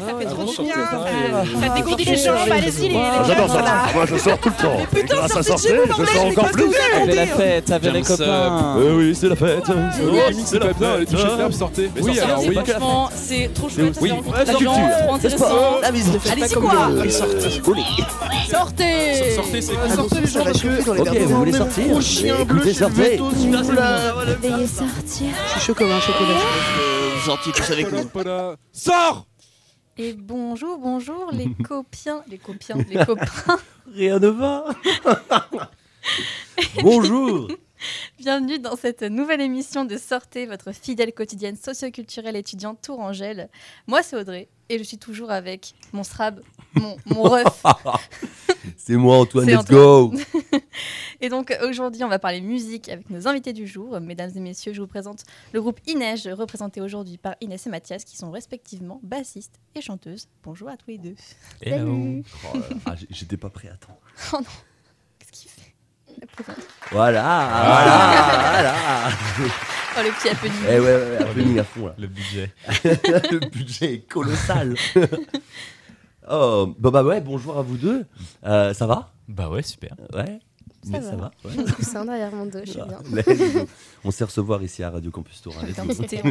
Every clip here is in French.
ça fait Ah, trop du bien. Ça, ça dégourdit les jambes. Allez-y, les les Ah, J'adore ça. là. Moi, je sors tout le temps. Putain, sortez sortir, vous, je sors encore plus. vous Avec la fête, avec les Comme ça, copains. Euh, oui, c'est la fête. C'est la pas bien, les touches table, sortez. Oui, alors, oui. Franchement, c'est trop chouette. oui. c'est La culture, c'est trop intéressant. Allez-y, quoi Sortez Sortez, c'est Sortez les gens parce que Ok, vous voulez sortir Gros chien bleu, Écoutez, sortez. vous. Veuillez sortir. Je suis chaud comme un chocolat. Gentil, tous avec nous. Sors Et bonjour, bonjour les copiens, les copiens, les copains. Rien ne va. Bonjour. Bienvenue dans cette nouvelle émission de Sortez, votre fidèle quotidienne socioculturelle étudiante tourangelle. Moi, c'est Audrey et je suis toujours avec mon SRAB, mon, mon ref. C'est moi, Antoine. Let's Antoine. go. Et donc aujourd'hui, on va parler musique avec nos invités du jour. Mesdames et messieurs, je vous présente le groupe Inej, représenté aujourd'hui par Inès et Mathias, qui sont respectivement bassistes et chanteuses. Bonjour à tous les deux. Hello. Oh J'étais pas prêt. Attends. Oh non, qu'est-ce qu'il fait La présente. Voilà. Voilà. Voilà. Oh, le petit happening. Eh ouais, ouais, happening à fond là. Le budget. le budget est colossal. oh, bah, bah ouais, bonjour à vous deux. Euh, ça va? Bah ouais, super. Ouais. Ça Mais va. ça va. ouais. Coussin derrière mon dos, je suis bien. On sait recevoir ici à Radio Campus Tour. hein, en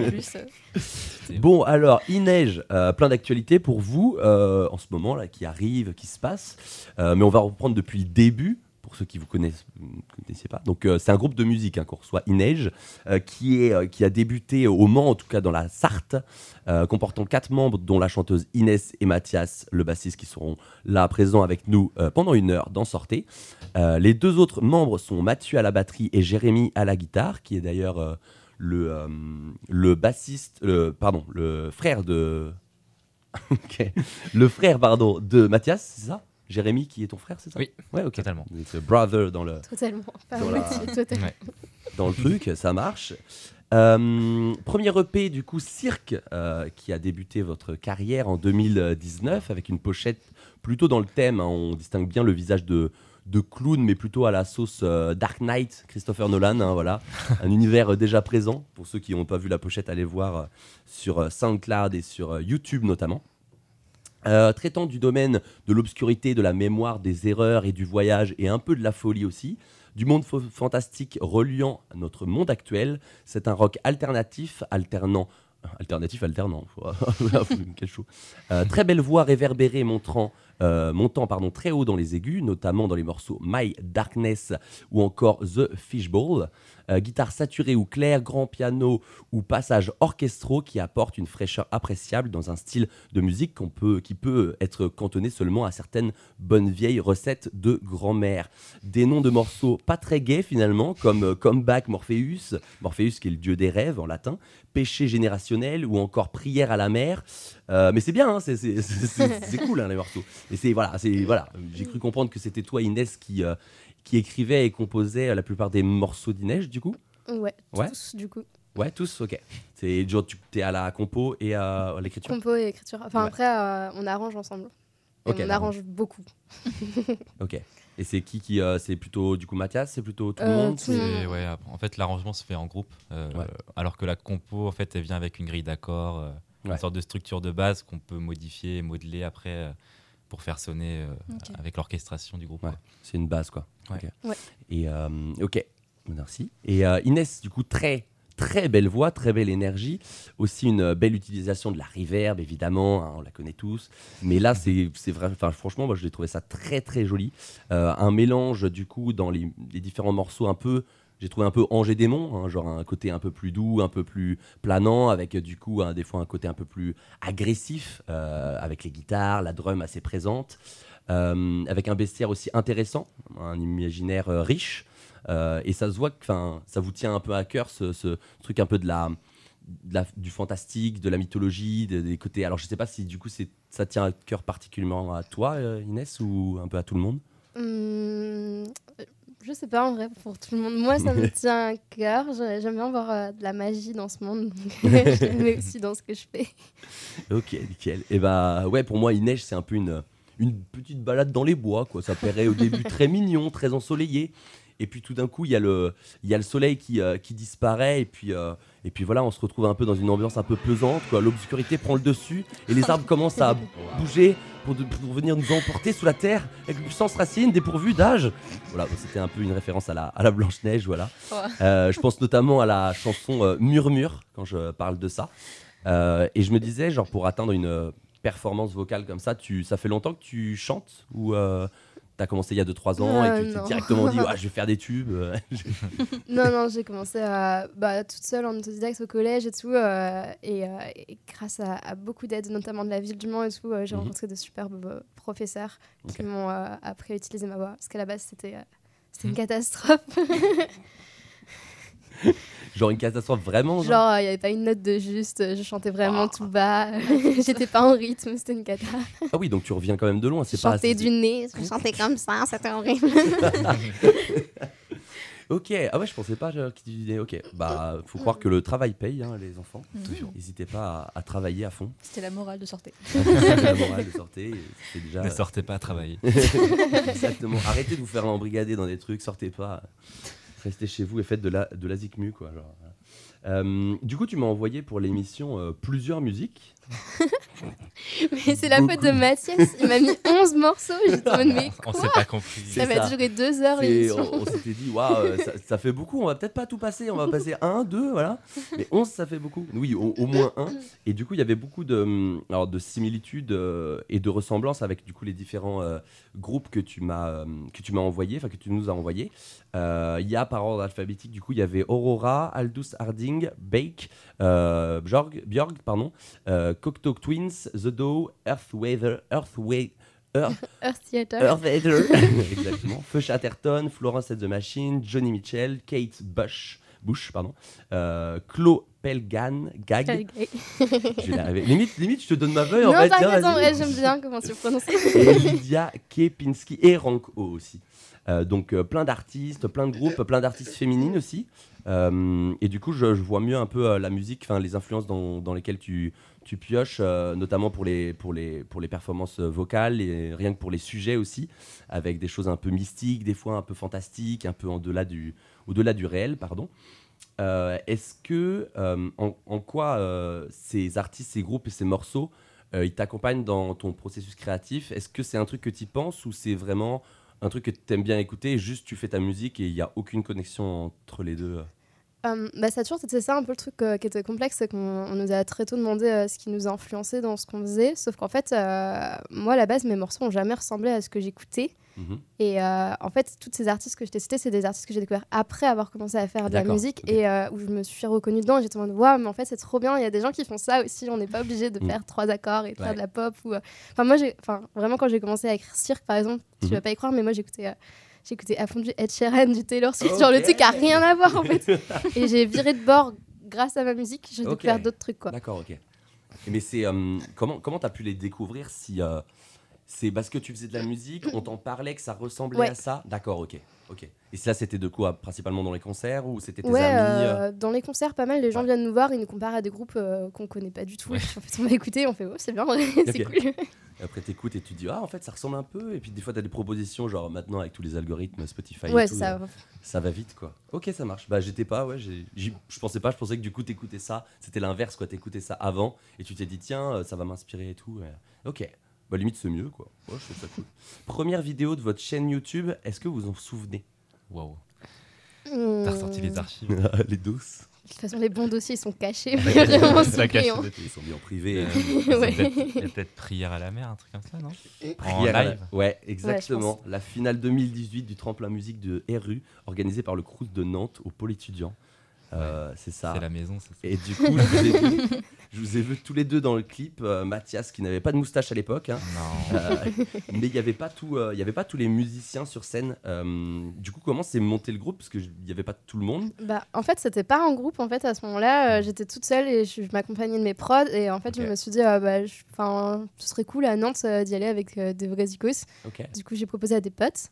plus. euh. Bon, alors, Inej, euh, plein d'actualités pour vous euh, en ce moment là, qui arrive, qui se passe. Euh, mais on va reprendre depuis le début. Ceux qui vous connaissent, ne connaissiez pas. Donc, euh, c'est un groupe de musique hein, qu'on reçoit, Inej, euh, qui, est, euh, qui a débuté au Mans, en tout cas dans la Sarthe, euh, comportant quatre membres, dont la chanteuse Inès et Mathias, le bassiste, qui seront là présents avec nous euh, pendant une heure dans Sortez. Euh, les deux autres membres sont Mathieu à la batterie et Jérémy à la guitare, qui est d'ailleurs euh, le, euh, le bassiste, le- pardon, le frère de. Le frère, pardon, de Mathias, c'est ça? Jérémy qui est ton frère, c'est ça Oui. Ouais, ok. Totalement. C'est brother dans le, Totalement. Pas Voilà. moitié, totalement. Ouais. dans le truc, ça marche. Euh, premier EP du coup Cirque euh, qui a débuté votre carrière en 2019 avec une pochette plutôt dans le thème. hein, on distingue bien le visage de, de clown, mais plutôt à la sauce euh, Dark Knight, Christopher Nolan. hein, voilà, un univers déjà présent. Pour ceux qui n'ont pas vu la pochette, allez voir sur SoundCloud et sur YouTube notamment. Euh, traitant du domaine de l'obscurité, de la mémoire, des erreurs et du voyage, et un peu de la folie aussi, du monde fa- fantastique reliant notre monde actuel, c'est un rock alternatif, alternant. Alternatif, alternant. Euh, très belle voix réverbérée montrant, euh, montant pardon, très haut dans les aigus, notamment dans les morceaux My Darkness ou encore The Fishbowl. Euh, guitare saturée ou claire, grand piano ou passage orchestraux qui apportent une fraîcheur appréciable dans un style de musique qui peut être cantonné seulement à certaines bonnes vieilles recettes de grand-mère. Des noms de morceaux pas très gays finalement, comme euh, Comeback Morpheus, Morpheus qui est le dieu des rêves en latin, Péché générationnel ou encore Prière à la mer. Euh, mais c'est bien, hein, c'est- cool hein, les morceaux. Et c'est voilà, c'est voilà, j'ai cru comprendre que c'était toi Inès qui euh, qui écrivait et composait la plupart des morceaux d'Inès du coup? Ouais, Ouais. tous, du coup. Ouais, tous, ok. C'est genre tu es à la compo et à, à l'écriture. Compo et écriture. Enfin, Ouais. après, euh, on arrange ensemble. Et Ok, on arrange beaucoup. Ok. Et c'est qui qui euh, c'est plutôt du coup Mathias, c'est plutôt tout le Euh, monde. tout monde. Ouais, en fait, l'arrangement se fait en groupe, euh, Ouais. alors que la compo, en fait, elle vient avec une grille d'accords, euh, Ouais. une sorte de structure de base qu'on peut modifier et modeler après euh, pour faire sonner euh, avec l'orchestration du groupe. Ouais. C'est une base quoi. Ouais. Ok. Ouais. Et euh, ok, merci. Et euh, Inès, du coup très très belle voix, très belle énergie, aussi une belle utilisation de la reverb évidemment, hein, on la connaît tous. Mais là c'est c'est vrai, enfin franchement moi je l'ai trouvé ça très très joli, Euh, un mélange du coup dans les, les différents morceaux un peu. J'ai trouvé un peu Angers Démon, hein, genre un côté un peu plus doux, un peu plus planant, avec euh, du coup des fois un côté un peu plus agressif, euh, avec les guitares, la drum assez présente. Euh, avec un bestiaire aussi intéressant, un imaginaire riche. Et ça se voit que ça vous tient un peu à cœur, ce, truc un peu de la, du fantastique, de la mythologie, de- des côtés. Alors je sais pas si du coup ça tient à cœur particulièrement à toi, Inès, ou un peu à tout le monde? Hum, je sais pas en vrai pour tout le monde. Moi, ça me tient à cœur. J'ai- J'aime bien voir euh, de la magie dans ce monde. je mets aussi dans ce que je fais. Ok, nickel. Et bah ouais, pour moi, Inès, c'est un peu une, une petite balade dans les bois, quoi. Ça paraît au début très mignon, très ensoleillé. Et puis tout d'un coup, il y a le, il y a le soleil qui, euh, qui disparaît. Et puis, euh, et puis voilà, on se retrouve un peu dans une ambiance un peu pesante. quoi. L'obscurité prend le dessus et les arbres commencent à bouger pour, de- pour venir nous emporter sous la terre avec une puissance racine dépourvue d'âge. Voilà, c'était un peu une référence à la, à la Blanche-Neige. Voilà. Euh, je pense notamment à la chanson Murmure quand je parle de ça. Et je me disais, genre, pour atteindre une performance vocale comme ça, tu, ça fait longtemps que tu chantes ou euh, t'as commencé il y a 2-3 ans Euh, et tu t'es non. directement dit, ouais, je vais faire des tubes. Non, non, j'ai commencé à, bah, toute seule en autodidacte au collège et tout. euh, et, euh, et grâce à, à beaucoup d'aide, notamment de la ville du Mans et tout, euh, j'ai Mhm. rencontré de superbes professeurs qui m'ont appris à utiliser ma voix. Parce qu'à la base, c'était euh, c'était Mhm. une catastrophe. genre une catastrophe vraiment. genre il n'y avait pas une note de juste, je chantais vraiment Ah. tout bas. J'étais pas en rythme, c'était une cata. Ah oui, donc tu reviens quand même de loin. Je C'est pas. chantais c'est- du nez, je chantais comme ça, c'était horrible. Ok, ah ouais, je pensais pas euh, que tu disais. Ok, bah, faut croire que le travail paye, hein, les enfants. Toujours. N'hésitez pas à, à travailler à fond. C'était la morale de sortir. la morale de sortez, c'est déjà. Ne sortez pas à travailler. Exactement. Arrêtez de vous faire embrigader dans des trucs, sortez pas. Restez chez vous et faites de la, de la zikmu, quoi. Euh, du coup, tu m'as envoyé pour l'émission euh, plusieurs musiques. Mais c'est la faute de. Mathias, il m'a mis 11 morceaux, j'étais en mais On quoi s'est pas compris. Ça va ça. durer deux heures Et l'émission. on, on s'était dit, waouh, euh, ça, ça fait beaucoup, on va peut-être pas tout passer, on va passer un, deux, voilà. Mais 11, ça fait beaucoup. Oui, au, au moins un. Et du coup, il y avait beaucoup de, hum, alors, de similitudes euh, et de ressemblances avec du coup les différents euh, groupes que tu m'as euh, que tu m'as envoyés, enfin que tu nous as envoyés. Euh, Il y a par ordre alphabétique, du coup, il y avait Aurora, Aldous Harding, Bake, euh, Bjorg, Bjorg, pardon, euh, Cocteau Twins, The Doe, Earth Weather, Earth Earth Earth Theater. Earth. Exactement. Feu Chatterton, Florence and the Machine, Johnny Mitchell, Kate Bush, Bush pardon, euh, Chlo Pelgan, Gag. Je vais arriver. Limite, limite, je te donne ma feuille en non, fait. t'inquiète, en vrai, j'aime bien comment tu prononces. Et Lydia Kepinski et Rank O aussi. Euh, donc euh, plein d'artistes, plein de groupes, plein d'artistes féminines aussi. Euh, et du coup, je, vois mieux un peu euh, la musique, les influences dans, lesquelles tu, pioches, euh, notamment pour les, pour, les, pour les performances vocales et rien que pour les sujets aussi, avec des choses un peu mystiques, des fois un peu fantastiques, un peu au-delà du, au-delà du réel, pardon. Est-ce que, en, quoi ces artistes, ces groupes et ces morceaux, ils t'accompagnent dans ton processus créatif? Est-ce que c'est un truc que tu penses ou c'est vraiment un truc que tu aimes bien écouter juste tu fais ta musique et il n'y a aucune connexion entre les deux Euh, bah, ça a toujours été ça un peu le truc euh, qui était complexe, c'est qu'on on nous a très tôt demandé euh, ce qui nous a influencé dans ce qu'on faisait. Sauf qu'en fait, euh, moi à la base, mes morceaux n'ont jamais ressemblé à ce que j'écoutais. Mhm. Et en fait, toutes ces artistes que je t'ai cités, c'est des artistes que j'ai découverts après avoir commencé à faire de la musique et où je me suis reconnue dedans. J'étais en mode, waouh, mais en fait, c'est trop bien. Il y a des gens qui font ça aussi. On n'est pas obligé de Mm. faire trois accords et de Ouais. faire de la pop. Ou... Enfin, moi, j'ai... enfin, vraiment, quand j'ai commencé à écrire Cirque, par exemple, tu Mhm. vas pas y croire, mais moi, j'écoutais. J'écoutais à fond du Ed Sheeran, du Taylor Swift, genre le truc a rien à voir en fait. Et j'ai viré de bord grâce à ma musique, j'ai Ok. découvert d'autres trucs quoi. D'accord, ok. Mais c'est euh, comment comment t'as pu les découvrir si euh, c'est parce que tu faisais de la musique, on t'en parlait que ça ressemblait Ouais. à ça D'accord, ok, ok. Et cela c'était de quoi Principalement dans les concerts ou c'était tes Ouais, amis euh, euh dans les concerts, pas mal, les gens Ouais. viennent nous voir, ils nous comparent à des groupes euh, qu'on connaît pas du tout. En fait, on va écouter, on fait, oh, c'est bien, c'est cool. Et Après t'écoutes et tu te dis ah en fait ça ressemble un peu et puis des fois t'as des propositions genre maintenant avec tous les algorithmes Spotify ouais, et tout, ça. euh, ça va vite quoi. Ok ça marche. Bah j'étais pas ouais je pensais pas je pensais que du coup t'écoutais ça c'était l'inverse quoi t'écoutais ça avant et tu t'es dit tiens ça va m'inspirer et tout. ouais. Ok bah limite c'est mieux quoi. Ouais, je trouve ça cool. Première vidéo de votre chaîne YouTube est-ce que vous en souvenez? Waouh. T'as ressorti les archives. Les douces. De toute façon, les bons dossiers, ils sont cachés. vraiment la cache-. Ils sont mis en privé. Euh, euh, c'est Ouais. peut-être- Il y a peut-être prière à la mer, un truc comme ça, non? En Prière à la- live Ouais, exactement. la finale 2018 du tremplin musique de RU, organisée par le Crous de Nantes au pôle étudiant. Euh, c'est ça. C'est la maison, c'est ça. Et du coup, je vous, ai vu, je vous ai vu tous les deux dans le clip. euh, Mathias, qui n'avait pas de moustache à l'époque, hein, Non. euh, mais il n'y avait, pas tout, euh, il y avait pas tous les musiciens sur scène. Euh, du coup, comment s'est monté le groupe? Parce qu'il n'y avait pas tout le monde. Bah, en fait, c'était pas un groupe. En fait, à ce moment-là, euh, j'étais toute seule et je, je m'accompagnais de mes prods. Et en fait, Ok. je me suis dit, ah, bah, je- 'fin, ce serait cool à Nantes euh, d'y aller avec euh, des vrais icos. Ok. Du coup, j'ai proposé à des potes.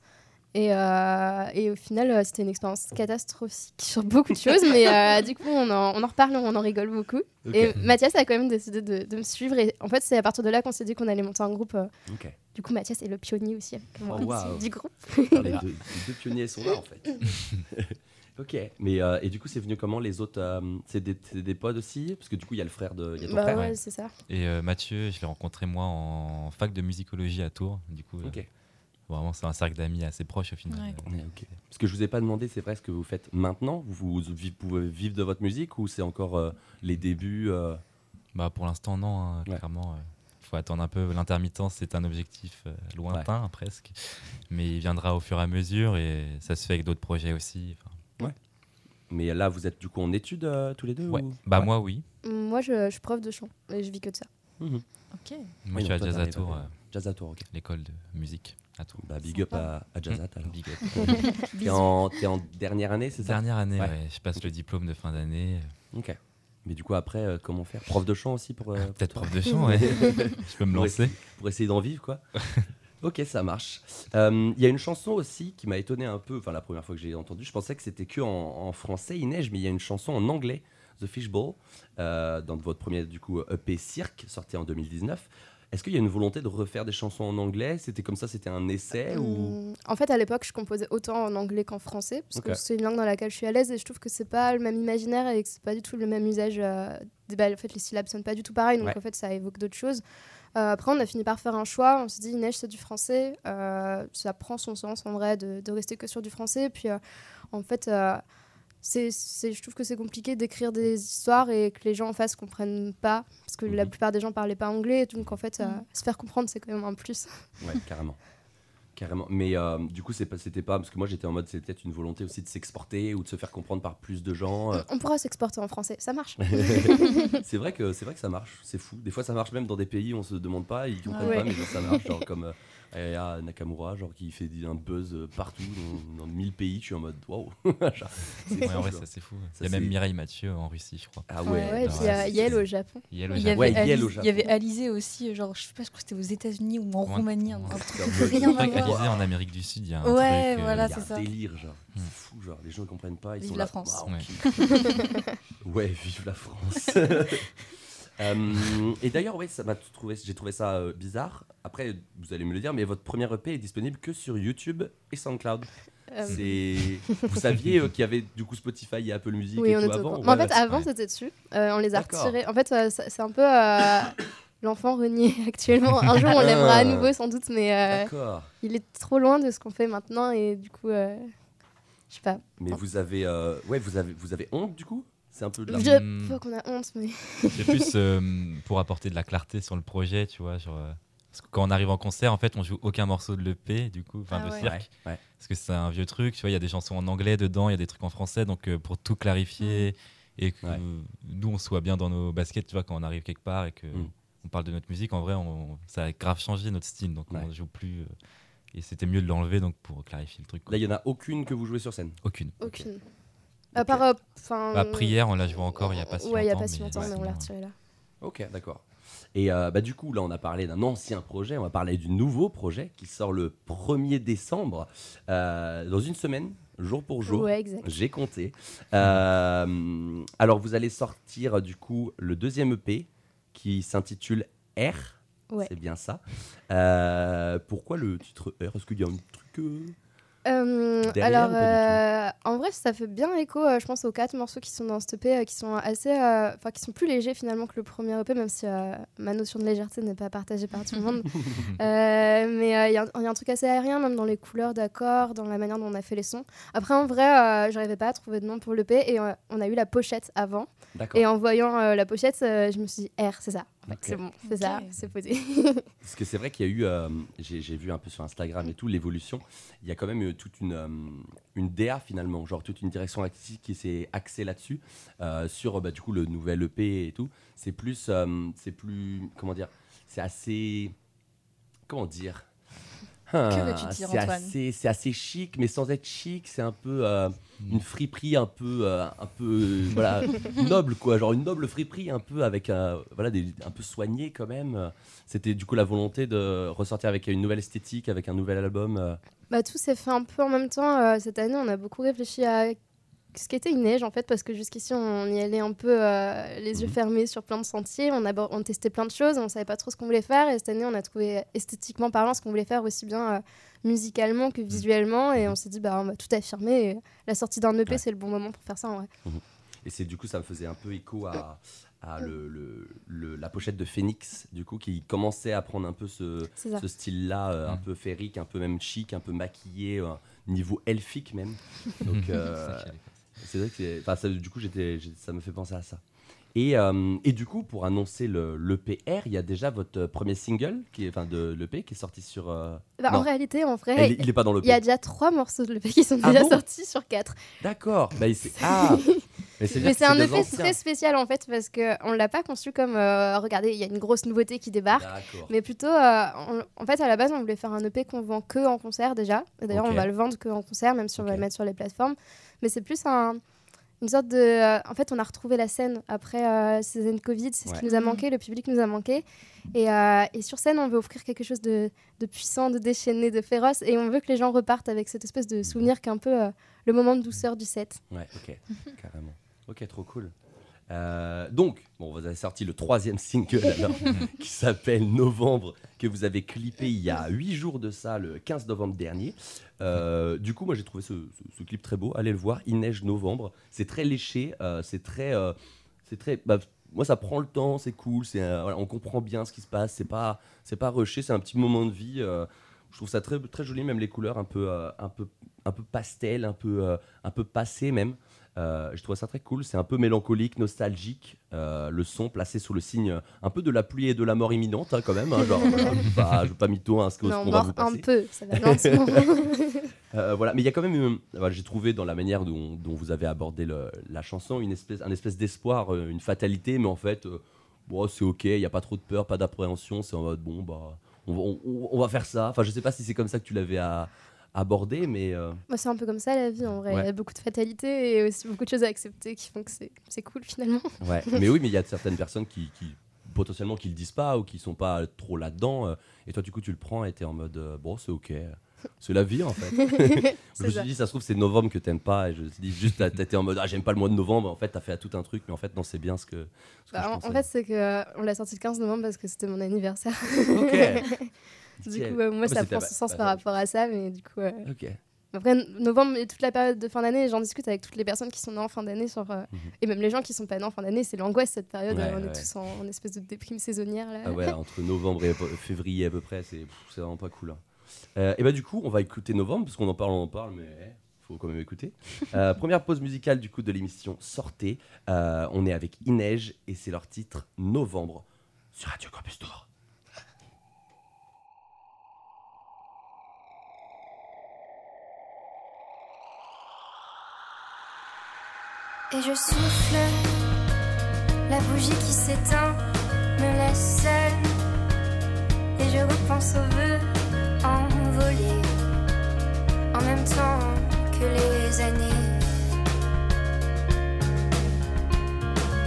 Et, euh, et au final, euh, c'était une expérience catastrophique sur beaucoup de choses. mais euh, du coup, on en, on en reparle, on en rigole beaucoup. Et Mathias a quand même décidé de, de me suivre. Et en fait, c'est à partir de là qu'on s'est dit qu'on allait monter un groupe euh, du coup, Mathias est le pionnier aussi avec moi, Oh, du groupe. les, deux, les deux pionniers sont là en fait. ok, mais euh, et du coup c'est venu comment les autres euh, C'est des, des pods aussi? Parce que du coup il y a le frère de. Y a ton Bah frère. ouais, ouais. c'est ça. Et euh, Mathieu, je l'ai rencontré moi en fac de musicologie à Tours. Du coup, euh, Ok. Vraiment, c'est un cercle d'amis assez proche au final. Ouais. Euh, Ouais. Parce que je vous ai pas demandé, c'est vrai ce que vous faites maintenant Vous, pouvez vivre de votre musique ou c'est encore euh, les débuts euh, Bah, pour l'instant, non, hein, Ouais. clairement. Il faut attendre un peu. L'intermittence, c'est un objectif euh, lointain presque. Mais il viendra au fur et à mesure et ça se fait avec d'autres projets aussi. Enfin, Mais là vous êtes du coup en études euh, tous les deux ouais. ou- Bah, Ouais. moi, oui. Moi, je, je suis prof de chant et je vis que de ça. Mhm. Ok. Moi, Oui, je suis à Jazz à euh, Jazz à Tours, ok. l'école de musique à Tours. Bah, big up à, à Jazzat alors. Big up. T'es en, t'es en dernière année, c'est ça? Dernière année, Ouais. ouais. je passe le diplôme de fin d'année. Ok. Mais du coup après, euh, comment faire? Prof de chant aussi pour. euh, pour Peut-être toi? prof de chant, ouais. je peux me Pour lancer. essayer- pour essayer d'en vivre, quoi. ok, ça marche. Euh, Il y a une chanson aussi qui m'a étonné un peu. Enfin, la première fois que j'ai entendu, je pensais que c'était que en, en français, il neige, mais il y a une chanson en anglais, The Fishbowl, euh, dans votre premier du coup EP Cirque, sorti en 2019. Est-ce qu'il y a une volonté de refaire des chansons en anglais? C'était comme ça, c'était un essai ou? Hum, En fait, à l'époque, je composais autant en anglais qu'en français, parce que c'est une langue dans laquelle je suis à l'aise et je trouve que c'est pas le même imaginaire et que c'est pas du tout le même usage. euh, bah, en fait, les syllabes sonnent pas du tout pareil, donc Ouais. en fait, ça évoque d'autres choses. Euh, après, on a fini par faire un choix. On s'est dit, neige, c'est du français. euh, ça prend son sens en vrai de, de rester que sur du français. Puis, en fait, c'est, c'est- je trouve que c'est compliqué d'écrire des histoires et que les gens en face comprennent pas, parce que la Mhm. plupart des gens parlaient pas anglais. Donc, en fait, euh, Mhm. se faire comprendre, c'est quand même un plus. Ouais, carrément. Carrément. Mais euh, du coup, c'est pas, c'était pas parce que moi j'étais en mode, c'était peut-être une volonté aussi de s'exporter ou de se faire comprendre par plus de gens. euh. On pourra s'exporter en français, ça marche. c'est vrai que c'est vrai que ça marche, c'est fou. Des fois ça marche même dans des pays où on se demande pas, ils comprennent Ouais. pas, mais genre, ça marche. Genre comme euh, Aya Nakamura, genre qui fait un buzz euh, partout dans, dans 1000 pays. Je suis en mode waouh. C'est Ouais, en vrai, ça c'est fou. Il y a même Mireille Mathieu en Russie, je crois. Ah Ouais, ouais. ouais, et non, puis euh, c'est- Yel au Japon. Yel au Il y, Japon. il y avait. Alizé aussi, genre je sais pas, je crois que c'était aux États-Unis ou en. Roumanie, un, truc rien à voir. en Amérique du Sud, il y a un Ouais, truc. euh, voilà, Il y a c'est ça. délire, genre. Hmm. C'est fou, genre, les gens ne comprennent pas. Ils Vive sont la là, France. ouais, vive la France. Euh, et d'ailleurs, ouais, ça m'a trouvé, j'ai trouvé ça euh, bizarre. Après, vous allez me le dire, mais votre premier EP est disponible que sur YouTube et SoundCloud. Euh, C'est, vous saviez qu'il y avait du coup Spotify et Apple Music oui, et on tout était au avant. courant. Mais en fait, avant, ouais. c'était dessus. On les a D'accord. retirés. En fait, c'est un peu l'enfant renié actuellement. Un jour, on l'aimera à Ah. nouveau, sans doute, mais D'accord. il est trop loin de ce qu'on fait maintenant et du coup, je sais pas. Mais vous avez, ouais, vous avez, vous avez honte du coup? C'est un peu de la. Je pas qu'on a honte, mais C'est plus euh, pour apporter de la clarté sur le projet, tu vois. Genre, euh, parce que quand on arrive en concert, en fait, on joue aucun morceau de l'EP, du coup, enfin Ah de ouais. cirque. Ouais, ouais. Parce que c'est un vieux truc, tu vois, il y a des chansons en anglais dedans, il y a des trucs en français, donc euh, pour tout clarifier et que Ouais. nous, on soit bien dans nos baskets, tu vois, quand on arrive quelque part et que Mm. on parle de notre musique, en vrai, on, ça a grave changé notre style, donc Ouais. on joue plus. euh, et c'était mieux de l'enlever, donc pour clarifier le truc. quoi. Là, il y en a aucune que vous jouez sur scène. Aucune. aucune. Part, euh, enfin. Bah, prière, on l'a joué encore il y a pas si Ouais, il y a longtemps, pas si mais longtemps, mais on sinon, l'a euh, retiré là. Ok, d'accord. Et euh, bah, du coup, là, on a parlé d'un ancien projet, on va parler du nouveau projet qui sort le 1er décembre, euh, dans une semaine, jour pour jour. Ouais, exact. J'ai compté. Euh, alors, vous allez sortir du coup le deuxième EP qui s'intitule R. Ouais. C'est bien ça. Euh, pourquoi le titre R? Est-ce qu'il y a un truc euh, Derrière alors, euh, en vrai, ça fait bien écho, euh, je pense, aux quatre morceaux qui sont dans ce EP, qui sont assez, enfin, qui sont plus légers finalement que le premier EP, même si ma notion de légèreté n'est pas partagée par tout le monde. Mais il y, a un- il y a un truc assez aérien, même dans les couleurs d'accords, dans la manière dont on a fait les sons. Après, en vrai, euh, j'arrivais pas à trouver de nom pour l'EP et on a eu la pochette avant. Et en voyant la pochette, je me suis dit, R, c'est ça. C'est bon, c'est ça, c'est posé. Parce que c'est vrai qu'il y a eu, euh, j'ai j'ai vu un peu sur Instagram et tout, l'évolution. Il y a quand même eu toute une, euh, une DA finalement, genre toute une direction artistique qui s'est axée là-dessus, euh, sur bah, du coup le nouvel EP et tout. C'est plus, euh, c'est plus, comment dire, c'est assez, comment dire Ah, veux-tu dire, c'est Antoine assez, c'est assez chic, mais sans être chic, c'est un peu euh, une friperie un peu, euh, un peu, euh, voilà, noble quoi, genre une noble friperie un peu avec un, voilà, des, un peu soigné quand même. C'était du coup la volonté de ressortir avec une nouvelle esthétique, avec un nouvel album. euh. Bah, tout s'est fait un peu en même temps. euh, cette année, on a beaucoup réfléchi à ce qu'était une neige en fait, parce que jusqu'ici on y allait un peu euh, les yeux Mhm. fermés sur plein de sentiers, on, on testait plein de choses, on savait pas trop ce qu'on voulait faire. Et cette année on a trouvé esthétiquement parlant ce qu'on voulait faire aussi bien euh, musicalement que visuellement. Et on s'est dit bah on va tout affirmer. Et la sortie d'un EP Ouais. c'est le bon moment pour faire ça en vrai. Et c'est du coup, ça me faisait un peu écho à, à le- le- le- la pochette de Phoenix, du coup, qui commençait à prendre un peu ce, style-là, euh, un peu féerique, un peu même chic, un peu maquillé, euh, niveau elfique même. Donc, euh, c'est vrai que c'est- enfin, ça, du coup, j'étais, ça me fait penser à ça. Et, euh, et du coup, pour annoncer le, l'EPR, il y a déjà votre premier single, qui est, enfin, de l'EP, qui est sorti sur. euh, Bah, en réalité en vrai Elle il n'est pas dans l'EP. il y a déjà trois morceaux de l'EP qui sont Ah déjà bon? sortis sur quatre. D'accord. Bah, ah Mais c'est, un EP anciens. très spécial en fait parce qu'on l'a pas conçu comme euh, regardez il y a une grosse nouveauté qui débarque. Mais plutôt, euh, on- en fait, à la base, on voulait faire un EP qu'on vend que en concert déjà. D'ailleurs, on va le vendre que en concert, même si on va le mettre sur les plateformes. Mais c'est plus un- une sorte de. euh, en fait, on a retrouvé la scène après euh, ces années de Covid. C'est ce qui nous a manqué, le public nous a manqué. Et, euh, et sur scène, on veut offrir quelque chose de, de puissant, de déchaîné, de féroce. Et on veut que les gens repartent avec cette espèce de souvenir qu'un peu euh, le moment de douceur du set. Ouais, ok, carrément. Ok, trop cool. Euh, donc, bon, vous avez sorti le troisième single alors, qui s'appelle Novembre, que vous avez clippé il y a 8 jours de ça, le 15 novembre dernier. Euh, du coup, moi j'ai trouvé ce, ce- ce clip très beau. Allez le voir, Il neige novembre. C'est très léché, euh, c'est très. c'est très bah, moi, ça prend le temps, c'est cool, c'est, voilà, on comprend bien ce qui se passe, c'est pas, c'est pas rushé, c'est un petit moment de vie. je trouve ça très, très joli, même les couleurs un peu, un peu, un peu pastel, un peu, un peu passé même. Euh, je trouve ça très cool. C'est un peu mélancolique, nostalgique. euh, le son placé sous le signe euh, un peu de la pluie et de la mort imminente, hein, quand même. hein, genre, voilà, je ne veux pas, pas mytho hein, ce qu'on va vous un passer. peu, ça va lentement. Euh, voilà, mais il y a quand même, j'ai trouvé dans la manière dont, dont vous avez abordé le- la chanson une espèce, un espèce d'espoir, une fatalité, mais en fait, bon, c'est ok, il n'y a pas trop de peur, pas d'appréhension, c'est en mode bon, bah, on, va- on- on va faire ça. Enfin, je sais pas si c'est comme ça que tu l'avais à- abordé, mais euh, Moi, c'est un peu comme ça la vie en vrai. Ouais. Il y a beaucoup de fatalité et aussi beaucoup de choses à accepter qui font que c'est cool finalement. Ouais, mais oui, mais il y a certaines personnes qui, qui potentiellement qui le disent pas ou qui sont pas trop là-dedans. euh, et toi, du coup, tu le prends et t'es en mode euh, bon, c'est ok, c'est la vie en fait. je me suis dit, ça se trouve, c'est novembre que t'aimes pas. Et je me suis dit, juste, t'étais en mode ah, j'aime pas le mois de novembre. En fait, t'as fait tout un truc, mais en fait, non, c'est bien ce que. ce que Bah, je en, en fait, c'est que euh, on l'a sorti le 15 novembre parce que c'était mon anniversaire. ok. du coup, euh, moi, Ah, bah, ça prend son sens par rapport à ça, mais du coup. euh, Ok. Après, novembre et toute la période de fin d'année, j'en discute avec toutes les personnes qui sont nées en fin d'année, sur, euh, Mhm. et même les gens qui sont pas nés en fin d'année, c'est l'angoisse cette période. Ouais, on ouais, est tous en, en espèce de déprime saisonnière là. Ah ouais, entre novembre et février à peu près, c'est vraiment pas cool. hein. Euh, et bah du coup, on va écouter novembre parce qu'on en parle, on en parle, mais eh, faut quand même écouter. Euh, première pause musicale du coup de l'émission Sortez. On est avec Inej et c'est leur titre Novembre sur Radio Campus Tour. Et je souffle, la bougie qui s'éteint me laisse seule. Et je repense aux vœux envolés, en même temps que les années.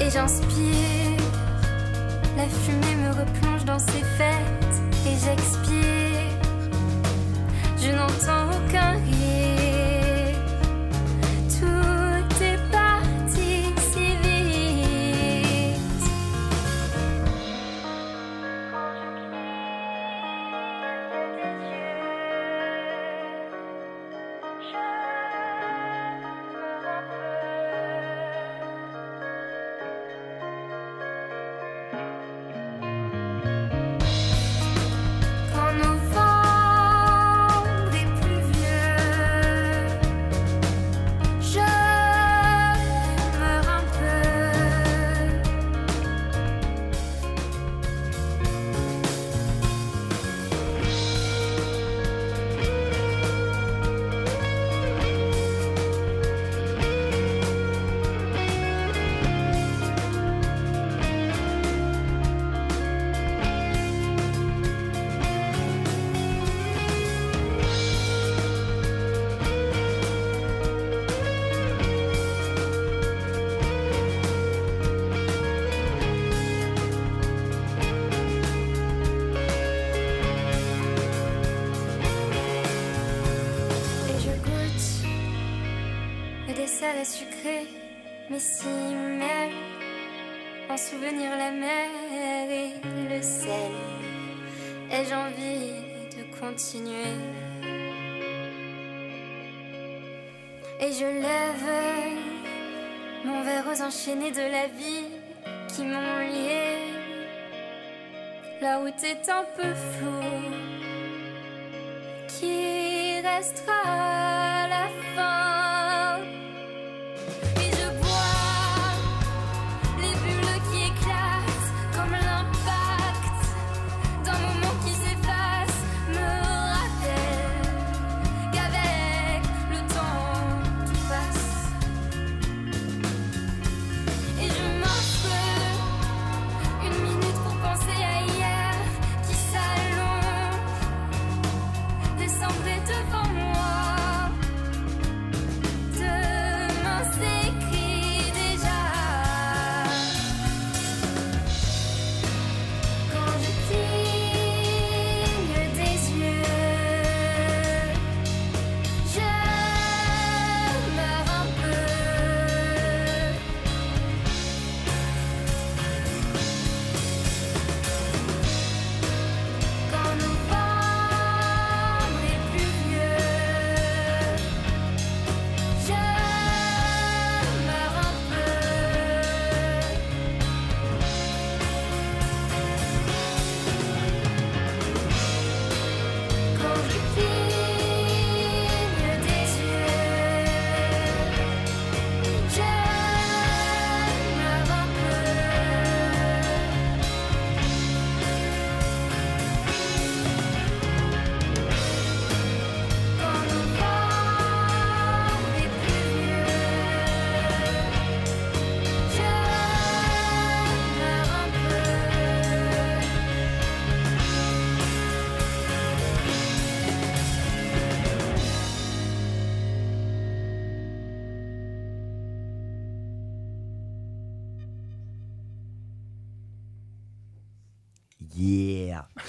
Et j'inspire, la fumée me replonge dans ses fêtes, et j'expire. Je n'entends aucun rire. Salé sucré, mais si même en souvenir la mer et le sel. Ai-je envie de continuer? Et je lève mon verre aux enchaînés de la vie qui m'ont lié. La route est un peu floue, qui restera la fin?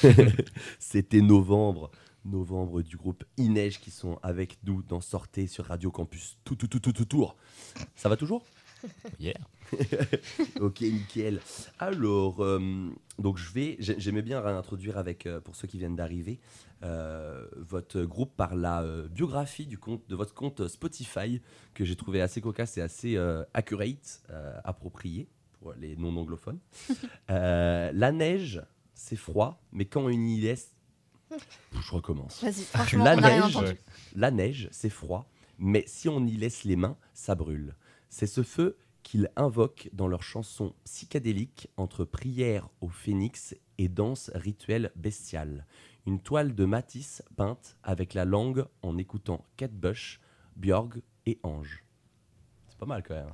C'était novembre. Novembre du groupe Ineige qui sont avec nous dans Sortez sur Radio Campus. Tout, tout, tout, tout, tout, tour. Ça va toujours? Yeah. Ok, nickel. Alors, euh, donc je vais, j'ai- j'aimais bien réintroduire avec, euh, pour ceux qui viennent d'arriver, euh, votre groupe par la biographie du compte, de votre compte Spotify, que j'ai trouvé assez cocasse et assez accurate, approprié pour les non-anglophones. La neige, c'est froid, mais quand on y laisse... Je recommence. Vas-y, La neige, la neige, c'est froid, mais si on y laisse les mains, ça brûle. C'est ce feu qu'ils invoquent dans leur chanson psychédélique entre prière au phénix et danse rituelle bestiale. Une toile de Matisse peinte avec la langue en écoutant Kate Bush, Björg et Ange. C'est pas mal quand même.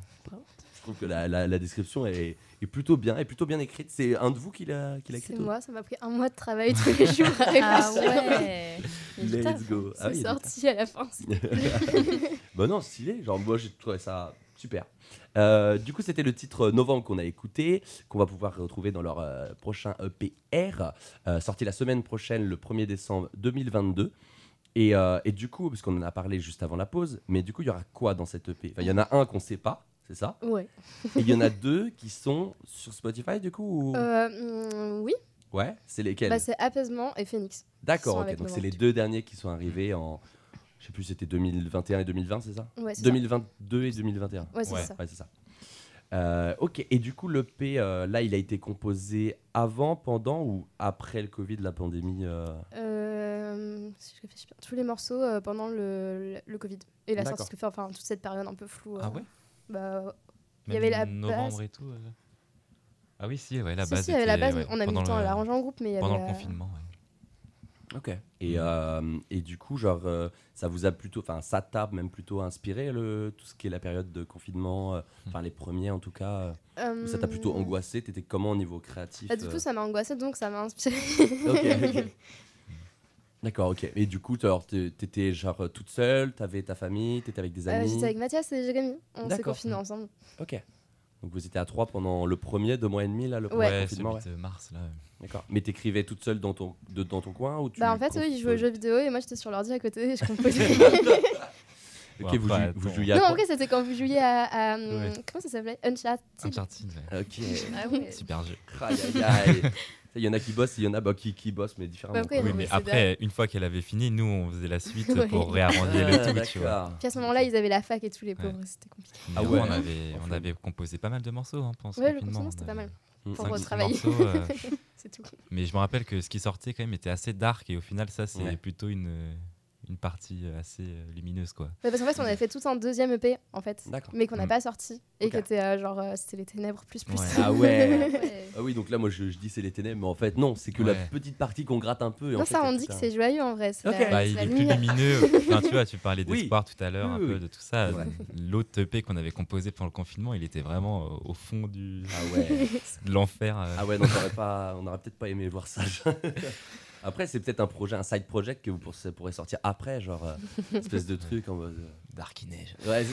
Je trouve que la, la- la description est, est plutôt bien, est plutôt bien écrite. C'est un de vous qui l'a qui l'a écrite C'est moi, ça m'a pris un mois de travail tous les jours à. Ah ouais. Let's go. Ah C'est sorti à la fin. bah non, stylé. Genre, moi, j'ai trouvé ça super. Euh, du coup, c'était le titre Novembre qu'on a écouté, qu'on va pouvoir retrouver dans leur euh, prochain EPR, euh, sorti la semaine prochaine, le 1er décembre 2022. Et, euh, et du coup, parce qu'on en a parlé juste avant la pause, mais du coup, il y aura quoi dans cette EP Enfin, Il y en a un qu'on sait pas, c'est ça? Ouais. Et il y en a deux qui sont sur Spotify, du coup ou- Euh, mm, oui, Ouais, c'est lesquels? Bah, c'est Apaisement et Phoenix. D'accord, ok. Donc, c'est les deux derniers qui sont arrivés en. Je sais plus, c'était 2021 et 2020, c'est ça? Ouais, c'est ça. 2022 et 2021. Ouais, c'est Ouais. ça. Ouais, c'est ça. Euh, ok, et du coup, le P, euh, là, il a été composé avant, pendant ou après le Covid, la pandémie euh, si je réfléchis bien, tous les morceaux pendant le, le, le Covid et la sortie, que- enfin toute cette période un peu floue. Ah ouais? Bah, Il y avait la novembre base. et tout. euh. Ah oui, si, ouais, la si, base. si, il y avait la base, ouais, on a mis du temps à le- l'arranger en groupe, mais il y avait Pendant le confinement, ouais. Ok. Et, euh, et du coup, genre, euh, ça vous a plutôt, enfin, ça t'a même plutôt inspiré le, tout ce qui est la période de confinement, euh, enfin les premiers en tout cas. euh, ça t'a plutôt angoissé? T'étais comment au niveau créatif bah, du euh? coup, ça m'a angoissé, donc ça m'a inspiré. Ok, ok. D'accord, ok. Et du coup, t'étais genre euh, toute seule, t'avais ta famille, t'étais avec des Euh, amis? J'étais avec Mathias et Jérémy, on s'est confinés ensemble. Ok. Donc vous étiez à trois pendant le premier, deux mois et demi là, le premier Ouais. Ouais, confinement. celui de mars, là. D'accord. Mais t'écrivais toute seule dans ton, de- dans ton coin ou tu Bah, en fait, eux, ils jouaient aux jeux vidéo et moi j'étais sur l'ordi à côté et je composais. Ok, Bon, vous, jou- vous jouiez à Non, en vrai, c'était quand vous jouiez à. à, hum, Ouais. Comment ça s'appelait? Uncharted. Uncharted, ouais. Ok. Ah ouais. super jeu. Aïe, aïe, aïe. Il y en a qui bossent, il y en a bah, qui, qui bossent, mais différemment. Bah. Oui, mais après, une fois qu'elle avait fini, nous, on faisait la suite Ouais. pour réarranger Ah, le tout, tu vois. Puis à ce moment-là, ils avaient la fac et tous les Ouais. pauvres, c'était compliqué. Ah ouais. on, avait, on avait composé pas mal de morceaux hein, pendant ce Ouais, le confinement. confinement, On c'était pas mal. Mm. Pour retravailler. euh, C'est tout. mais je me rappelle que ce qui sortait quand même était assez dark et au final, ça, c'est Ouais. plutôt une, une partie assez euh, lumineuse, quoi. Ouais, parce qu'en fait, on avait fait tout un deuxième EP, en fait, D'accord. mais qu'on n'a Mm. pas sorti. Et Ok. qui était euh, genre, euh, c'était les ténèbres plus plus. Ouais. Ah ouais. Ouais. Ah oui, donc là, moi, je, je dis c'est les ténèbres, mais en fait, non, c'est que la petite partie qu'on gratte un peu. Et en Non, fait, ça, on dit que c'est joyeux en vrai. C'est Ok. la, Bah, il la est plus lumineux. Enfin, tu vois, tu parlais Oui. d'espoir tout à l'heure, Oui, un oui, peu de tout ça. Ouais. L'autre EP qu'on avait composé pendant le confinement, il était vraiment euh, au fond du, Ah ouais. de l'enfer. euh. Ah ouais, non, t'aurais pas, on n'aurait peut-être pas aimé voir ça. Après, c'est peut-être un projet, un side project que vous pour- pourrez sortir après, genre euh, espèce de truc en mode. euh, Darkineige. Ouais.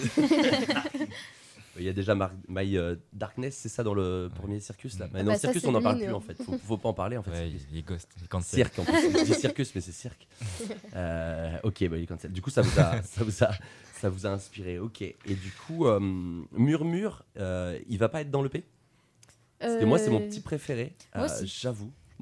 Il y a déjà Mar- My euh, Darkness, c'est ça dans le premier circus là. Mais Ah non, bah ça, circus, on n'en parle plus en fait. Faut, faut pas en parler en fait. Ouais, il, il est ghost, il est. Cirque en plus. Je dis circus, mais c'est cirque. Euh, ok, bah, il est cancel. Du coup, ça vous a, ça vous a, ça vous a inspiré. Ok. Et du coup, euh, Murmure, euh, il va pas être dans le P? Parce que moi, c'est mon petit préféré. Moi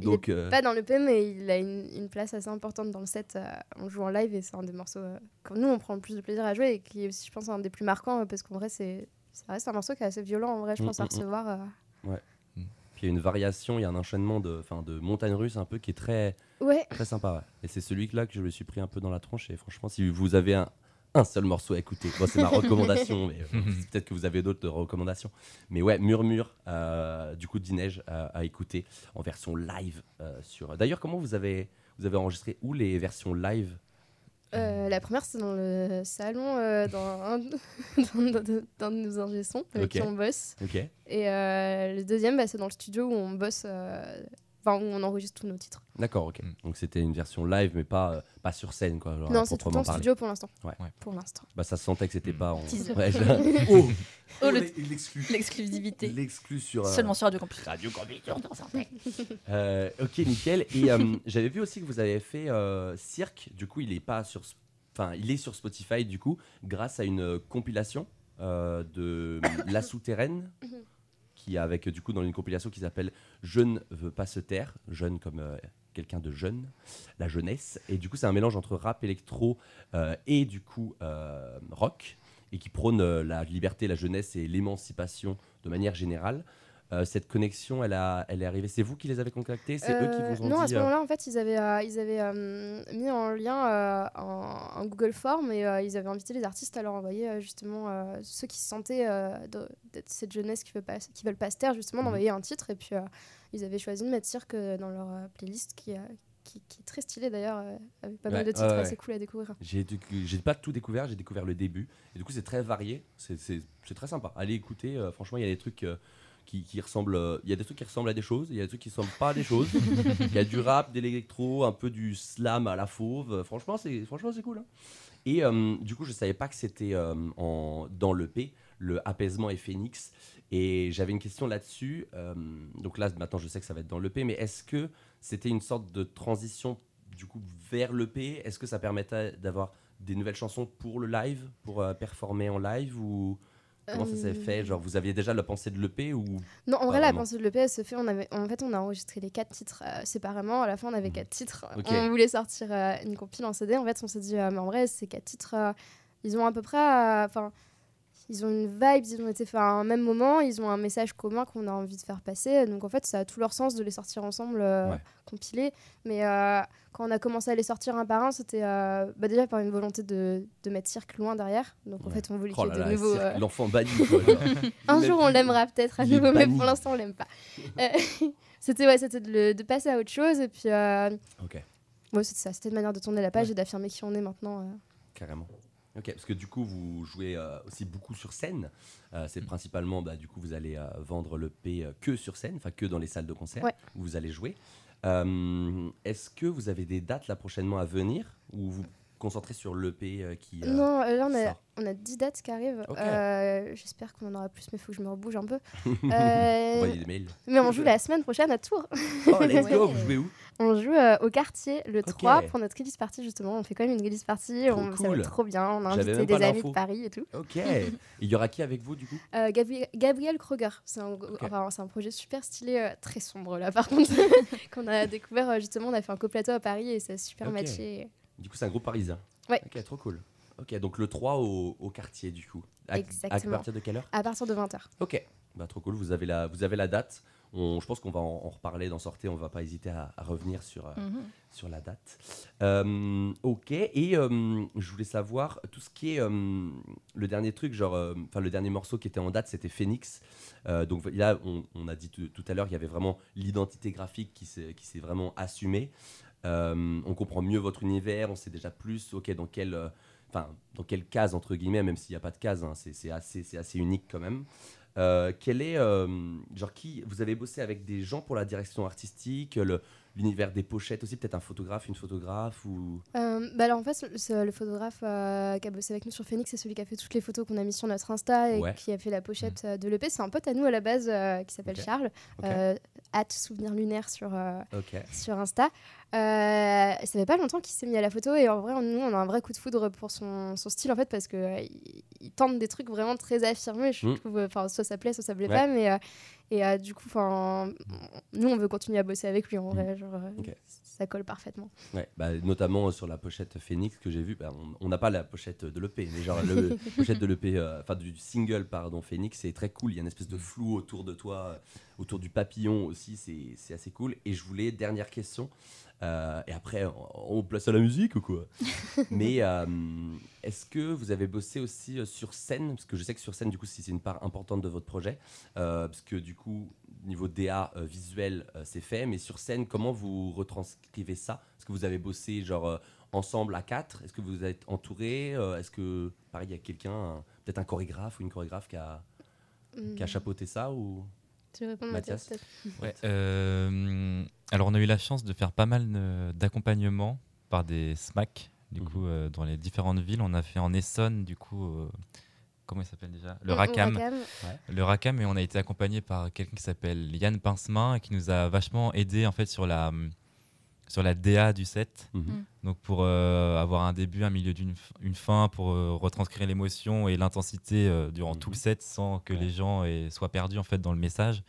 euh. Il est euh, Pas dans le P, mais il a une, une place assez importante dans le set. euh, on joue en live et c'est un des morceaux euh, que nous on prend le plus de plaisir à jouer et qui est aussi, je pense, un des plus marquants euh, parce qu'en vrai, c'est ça reste un morceau qui est assez violent en vrai, je Mm, pense, à mm, mm. recevoir. euh. puis il y a une variation, il y a un enchaînement de, enfin, de montagnes russes un peu qui est très, Ouais, très sympa. ouais. Et c'est celui-là que je me suis pris un peu dans la tronche. Et franchement, si vous avez un, un seul morceau à écouter, bon, c'est ma recommandation, mais euh, peut-être que vous avez d'autres recommandations. Mais ouais, Murmure, euh, du coup, d'Ineige à, à écouter en version live. euh, sur... D'ailleurs, comment vous avez, vous avez enregistré où les versions live? Euh, la première, c'est dans le salon, euh, dans, un, dans, dans- dans nos ingé avec qui on bosse. Et euh, le deuxième, bah, c'est dans le studio où on bosse, euh, enfin, où on enregistre tous nos titres. D'accord, ok. Mm. Donc c'était une version live, mais pas, euh, pas sur scène, quoi. genre, non, c'est tout en parler. studio pour l'instant. Ouais. Ouais. Pour l'instant. Bah, ça se sentait que c'était pas en. Teaser. Ouais, je- oh, Oh, le- l'exclu. L'exclusivité. L'exclu sur. euh, Seulement sur Radio Campus. Radio Campus. Euh, ok, nickel. Et euh, j'avais vu aussi que vous avez fait euh, Cirque. Du coup, il est pas sur, enfin, il est sur Spotify. Du coup, grâce à une compilation euh, de La Souterraine, qui avec du coup dans une compilation qui s'appelle Je ne veux pas se taire, jeune comme euh, quelqu'un de jeune, la jeunesse. Et du coup, c'est un mélange entre rap, électro euh, et du coup euh, rock, et qui prône la liberté, la jeunesse et l'émancipation de manière générale. Euh, cette connexion, elle, a, elle est arrivée. C'est vous qui les avez contactés? C'est eux qui Euh, vous ont Non, à dit ce euh, moment-là, en fait, ils avaient, euh, ils avaient euh, mis en lien euh, un, un Google Form et euh, ils avaient invité les artistes à leur envoyer euh, justement euh, ceux qui se sentaient euh, de- d'être cette jeunesse qui veut pas, qui veulent pas se taire, justement, Mhm. d'envoyer un titre. Et puis, euh, ils avaient choisi de mettre Cirque euh, dans leur euh, playlist qui, euh, qui, qui est très stylée d'ailleurs, euh, avec pas Ouais, mal de titres ouais, ouais. assez cool à découvrir. J'ai pas tout découvert, j'ai découvert le début. Et du coup, c'est très varié. C'est- très sympa. Allez écouter. euh, franchement, il y a des trucs euh, qui, qui euh, Il y a des trucs qui ressemblent à des choses. Il y a des trucs qui ressemblent pas à des choses. Il y a du rap, de l'électro, un peu du slam à la fauve. Franchement, c'est franchement c'est cool. hein. Et euh, du coup, je savais pas que c'était euh, en- dans le P, le apaisement et phénix. Et j'avais une question là-dessus. donc là, maintenant, je sais que ça va être dans le P, mais est-ce que c'était une sorte de transition du coup vers le P? Est-ce que ça permettait d'avoir des nouvelles chansons pour le live, pour performer en live comment ça s'est fait? Genre, vous aviez déjà la pensée de l'EP ou Non, en vrai, la pensée de l'EP, elle se fait. On avait, en fait, on a enregistré les quatre titres euh, séparément. À la fin, on avait quatre titres. Ok. On voulait sortir euh, une compile en CD. En fait, on s'est dit, euh, mais en vrai, ces quatre titres, ils ont à peu près. Enfin. Ils ont une vibe, ils ont été faits à un même moment, ils ont un message commun qu'on a envie de faire passer. Donc en fait, ça a tout leur sens de les sortir ensemble, euh, Ouais. compilés. Mais euh, quand on a commencé à les sortir un par un, c'était euh, bah, déjà par une volonté de, de mettre Cirque loin derrière. Donc en fait, on voulait Oh qu'il y ait de nouveaux. L'enfant banni. un jour, on l'aimera peut-être à nouveau, mais pour l'instant, on l'aime pas. C'était ouais, c'était de, passer à autre chose. Et puis, euh, Ok, ouais, c'était ça. C'était une manière de tourner la page et d'affirmer qui on est maintenant. carrément. Ok, parce que du coup, vous jouez euh, aussi beaucoup sur scène. Euh, c'est principalement, bah, du coup, vous allez euh, vendre le P que sur scène, enfin que dans les salles de concert Ouais. où vous allez jouer. Est-ce que vous avez des dates là prochainement à venir ou vous concentrez sur l'EP qui non, là, on a, on a 10 dates qui arrivent. J'espère qu'on en aura plus, mais il faut que je me rebouge un peu. Envoyez des mails. mais on joue la semaine prochaine à Tours. Oh, let's go, vous jouez où? On joue euh, au quartier le 3 Ok. pour notre release party justement. On fait quand même une release party. Trop on, cool. trop bien. On a invité des amis de Paris et tout. Ok. Il y aura qui avec vous du coup? Euh, Gabriel, Gabriel Kroger, c'est un, enfin, c'est un projet super stylé, euh, très sombre là par contre, qu'on a découvert justement. On a fait un coplateau à Paris et ça a super matché. Du coup, c'est un groupe parisien. Ouais. Ok, trop cool. Ok, donc le 3 au, au quartier du coup. À, à Exactement. partir de quelle heure? À partir de 20h. Ok, bah, trop cool, vous avez la, vous avez la date. On, je pense qu'on va en, en reparler dans Sortez, on va pas hésiter à, à revenir sur, euh, Mhm. sur la date. Euh, ok, et euh, je voulais savoir tout ce qui est le dernier truc, genre, enfin le dernier morceau qui était en date, c'était Phoenix. Donc là, on, on a dit tout, à l'heure, il y avait vraiment l'identité graphique qui s'est vraiment assumée. On comprend mieux votre univers, on sait déjà plus, ok, dans quelle, enfin, dans quelle case entre guillemets, même s'il n'y a pas de case, hein, c'est assez, c'est assez unique quand même. Euh, quel est, euh, genre qui, vous avez bossé avec des gens pour la direction artistique, l'univers des pochettes aussi, peut-être un photographe, une photographe ou. Euh, bah alors en fait, le, photographe euh, qui a bossé avec nous sur Phoenix, c'est celui qui a fait toutes les photos qu'on a mis sur notre Insta et Ouais. qui a fait la pochette euh, de l'EP. C'est un pote à nous à la base euh, qui s'appelle. Charles, hâte souvenir lunaire sur, sur Insta. Ça fait pas longtemps qu'il s'est mis à la photo et en vrai, nous, on a un vrai coup de foudre pour son, son style en fait parce euh, il, tente des trucs vraiment très affirmés. Je Mm. trouve, soit ça plaît, soit ça plaît Ouais. pas, mais et euh, du coup, enfin, nous, on veut continuer à bosser avec lui en vrai, genre, euh, ça colle parfaitement. Ouais, bah, notamment euh, sur la pochette Phoenix que j'ai vue, bah, on- n'a pas la pochette de l'EP, mais genre le pochette de l'EP, euh, enfin du single pardon Phoenix, c'est très cool. Il y a une espèce de flou autour de toi, autour du papillon aussi, c'est c'est assez cool. Et je voulais dernière question, euh, et après on, on place à la musique ou quoi? Mais euh, est-ce que vous avez bossé aussi euh, sur scène? Parce que je sais que sur scène, du coup, c'est une part importante de votre projet, parce que du coup, niveau DA visuel, c'est fait, mais sur scène, comment vous retranscrivez ça? Est-ce que vous avez bossé genre ensemble à quatre? Est-ce que vous êtes entouré Est-ce que, pareil, il y a quelqu'un, un- peut-être un chorégraphe ou une chorégraphe qui a, qui a Mm. chapeauté ça ou? Tu veux répondre, Mathias Mathias, peut-être Ouais, euh, alors on a eu la chance de faire pas mal euh, d'accompagnement par des SMAC, du Mhm. coup, euh, dans les différentes villes. On a fait en Essonne, du coup, euh, comment il s'appelle déjà? Le RACAM. Le RACAM, et on a été accompagné par quelqu'un qui s'appelle Yann Pincemain et qui nous a vachement aidé en fait sur la, sur la DA du set. Mhm. Donc pour euh, avoir un début, un milieu d'une une fin, pour euh, retranscrire l'émotion et l'intensité euh, durant tout Mhm. le set sans que Ouais. les gens aient- soient perdus en fait dans le message.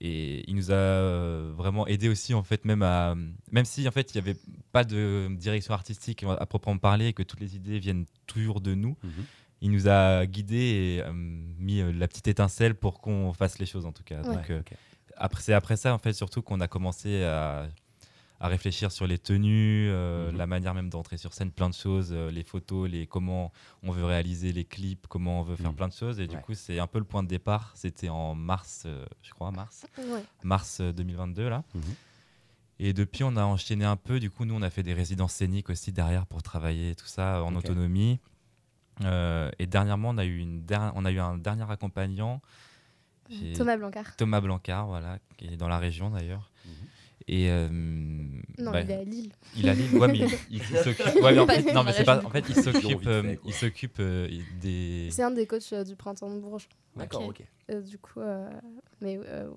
Et il nous a vraiment aidé aussi en fait même à même si en fait il n'y avait pas de direction artistique à proprement parler et que toutes les idées viennent toujours de nous, Mhm. il nous a guidés et euh, mis la petite étincelle pour qu'on fasse les choses en tout cas. Ouais. Donc euh, Ok. après c'est après ça en fait surtout qu'on a commencé à, à réfléchir sur les tenues, euh, Mhm. la manière même d'entrer sur scène, plein de choses, euh, les photos, les comment on veut réaliser les clips, comment on veut faire Mhm. plein de choses. Et du coup c'est un peu le point de départ. C'était en mars, euh, je crois mars, Ouais. mars euh, 2022 là. Mhm. Et depuis, on a enchaîné un peu. Du coup, nous, on a fait des résidences scéniques aussi derrière pour travailler tout ça en autonomie. Euh, et dernièrement, on a eu, une der- on a eu un dernier accompagnant, J'ai- Thomas Blancard. Thomas Blancard, voilà, qui est dans la région d'ailleurs. Et euh, Non, bah, il est à Lille. il a Lille, ouais, mais il, il s'occupe. ouais, en fait, dans non, mais la c'est pas. région, En fait, il s'occupe, euh, il s'occupe euh, des. C'est un des coachs euh, du printemps de Bourges. D'accord, Ok. Euh, du coup, euh, mais euh,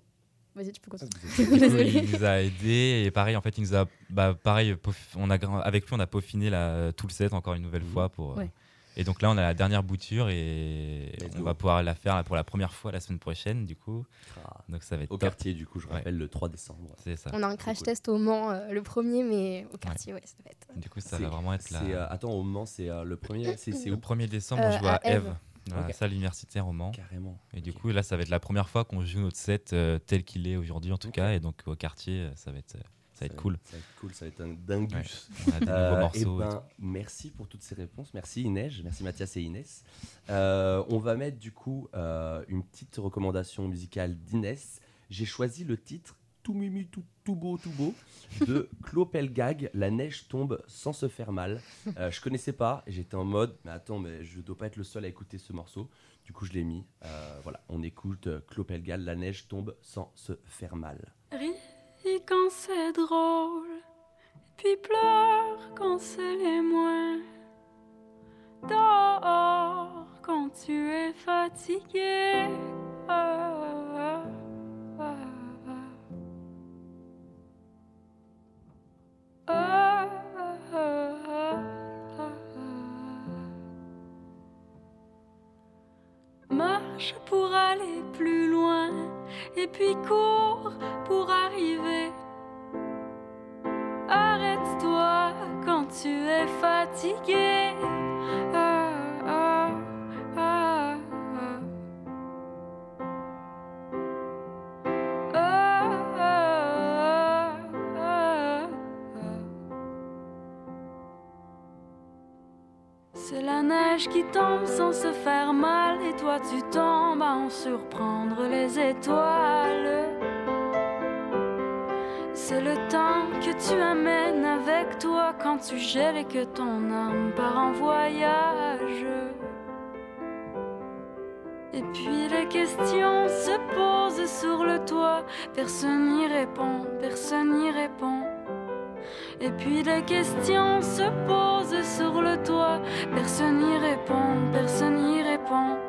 vas-y, tu peux continuer. Du coup, il nous a aidés et pareil en fait il nous a bah, pareil on a avec lui on a peaufiné la, tout le set encore une nouvelle Mhm. fois pour euh, Ouais. Et donc là on a la dernière bouture et Let's on go. va pouvoir la faire là, pour la première fois la semaine prochaine du coup Ah, donc ça va être Au top quartier, du coup, je Ouais. rappelle, le 3 décembre. c'est ça On a un crash cool. test au Mans, euh, le premier, mais au quartier, ouais, ça va être. du coup ça va vraiment être C'est, euh, attends, au Mans, c'est euh, le premier. C'est le où 1er décembre Euh, on joue à. Eve dans la salle universitaire au Mans Carrément. et du coup là ça va être la première fois qu'on joue notre set euh, tel qu'il est aujourd'hui en tout cas et donc au quartier euh, ça va être euh, ça va être cool Ça va être cool, ça va être un dingus. Ouais. on a des Euh, nouveaux eh morceaux et ben, merci pour toutes ces réponses. Merci Inès, merci Mathias et Inès. Euh, on va mettre du coup euh, une petite recommandation musicale d'Inès. J'ai choisi le titre Tout mimi, tout, tout beau, tout beau de Clopelgag, La neige tombe sans se faire mal. Euh, je connaissais pas j'étais en mode, mais attends, mais je dois pas être le seul à écouter ce morceau. Du coup, je l'ai mis. Euh, voilà, on écoute Clopelgag, La neige tombe sans se faire mal. Ris quand c'est drôle, puis pleure quand c'est les moins. Dors quand tu es fatigué. Ah, ah, ah. Pour aller plus loin et puis cours pour arriver. Arrête-toi quand tu es fatigué. Tombe sans se faire mal et toi tu tombes à en surprendre les étoiles. C'est le temps que tu amènes avec toi quand tu gèles et que ton âme part en voyage. Et puis les questions se posent sur le toit, personne n'y répond, personne n'y répond. Et puis les questions se posent sur le toit, personne n'y répond, personne n'y répond.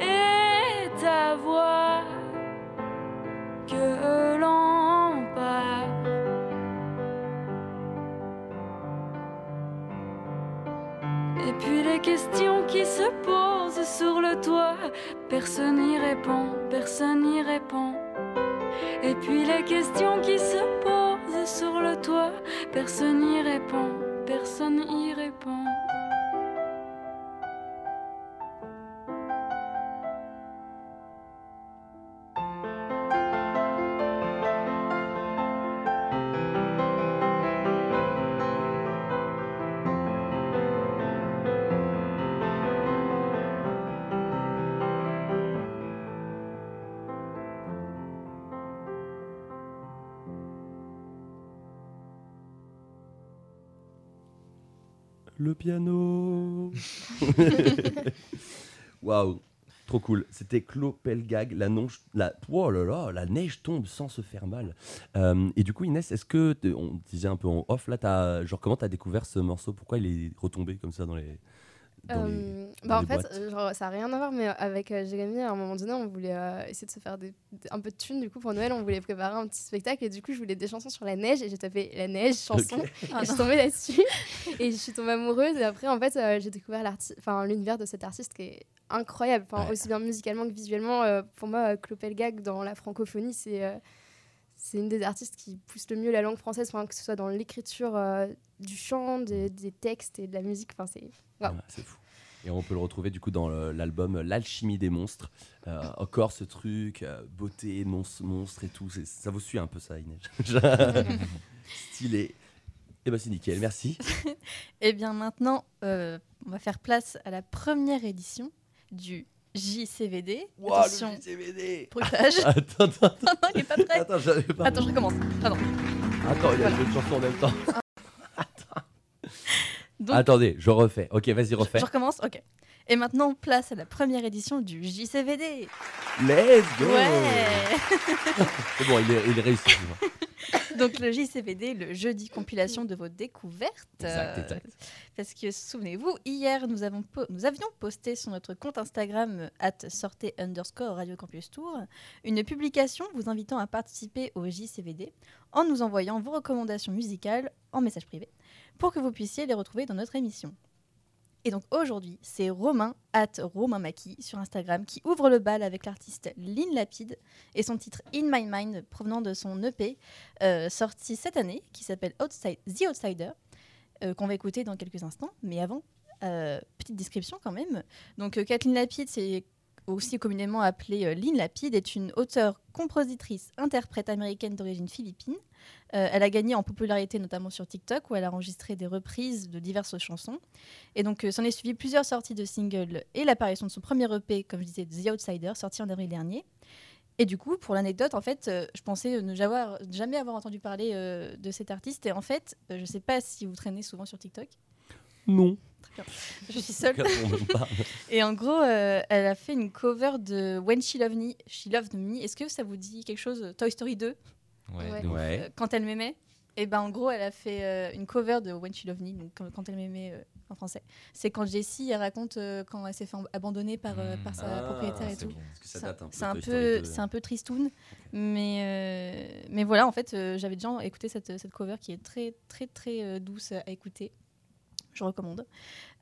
Et ta voix que l'on perd. Et puis les questions qui se posent sur le toit, personne n'y répond, personne n'y répond. Et puis les questions qui se posent sur le toit, personne n'y répond, personne n'y répond. Piano. Waouh, trop cool. C'était Clopelgag, la, nonge- la, oh là là, la neige tombe sans se faire mal. Euh, et du coup, Inès, est-ce que on disait un peu en off là, as, genre comment t'as découvert ce morceau? Pourquoi il est retombé comme ça dans les les- Euh, bah en fait, genre, ça n'a rien à voir, mais avec euh, Jérémy, à un moment donné, on voulait euh, essayer de se faire des- un peu de thunes. Du coup, pour Noël, on voulait préparer un petit spectacle. Et du coup, je voulais des chansons sur la neige. Et j'ai tapé la neige, chanson. Ok. Et je suis tombée là-dessus. et je suis tombée amoureuse. Et après, en fait, euh, j'ai découvert l'univers de cet artiste qui est incroyable. Ouais. Aussi bien musicalement que visuellement. Pour moi, Clopelgag, dans la francophonie, c'est. c'est une des artistes qui pousse le mieux la langue française, que ce soit dans l'écriture euh, du chant, des, des textes et de la musique. Enfin, c'est Ouais, c'est fou. Et on peut le retrouver du coup dans l'album L'alchimie des monstres. Euh, encore ce truc, euh, beauté, mons- monstre et tout. Ça vous suit un peu ça, Inès Stylé. Et bah c'est nickel, merci. Et bien maintenant, euh, on va faire place à la première édition du JCVD. Waouh, Attention, le JCVD bruitage. Attends, attends, attends. non, non, il est pas prêt. Attends, j'avais pas. Attends, je recommence. Pardon. Attends, il y a une chanson en même temps. Donc, Attendez, je refais. Ok, vas-y, refais. je recommence Ok. Et maintenant, place à la première édition du JCVD. Let's go Ouais bon, il est, il est réussi. tu vois. Donc le JCVD, le jeudi compilation de vos découvertes. Exact, Euh, exact. Parce que souvenez-vous, hier nous, avons nous avions posté sur notre compte Instagram at sortez underscore Radio Campus Tour une publication vous invitant à participer au JCVD en nous envoyant vos recommandations musicales en message privé pour que vous puissiez les retrouver dans notre émission. Et donc aujourd'hui, c'est Romain, at Romain Maki, sur Instagram, qui ouvre le bal avec l'artiste Lynn Lapide et son titre In My Mind, provenant de son EP, euh, sorti cette année, qui s'appelle The Outsider, euh, qu'on va écouter dans quelques instants. Mais avant, euh, petite description quand même. Donc Kathleen Lapide, c'est aussi communément appelée euh, Lynn Lapide, est une auteure, compositrice, interprète américaine d'origine philippine. Euh, elle a gagné en popularité notamment sur TikTok où elle a enregistré des reprises de diverses chansons. Et donc euh, s'en est suivi plusieurs sorties de singles et l'apparition de son premier EP, comme je disais, The Outsider, sorti en avril dernier. Et du coup, pour l'anecdote, en fait, je pensais ne jamais avoir entendu parler de cet artiste. Et en fait, je ne sais pas si vous traînez souvent sur TikTok. Non. Je suis seule. Et en gros, euh, elle a fait une cover de When She Loved Me. She Loved Me. Est-ce que ça vous dit quelque chose Toy Story 2 Ouais, Ouais. de ouf. Ouais. euh, Quand elle m'aimait Et ben en gros, elle a fait euh, une cover de When She Loved Me, donc quand, elle m'aimait euh, en français. C'est quand Jessie, elle raconte euh, quand elle s'est fait abandonner par, par sa Ah, propriétaire et c'est tout. bon. C'est- un peu. C'est un Toy peu, Story 2. c'est un peu tristoun, mais euh, mais voilà, en fait, euh, j'avais déjà écouté cette, cette cover qui est très très très euh, douce à écouter. Je recommande.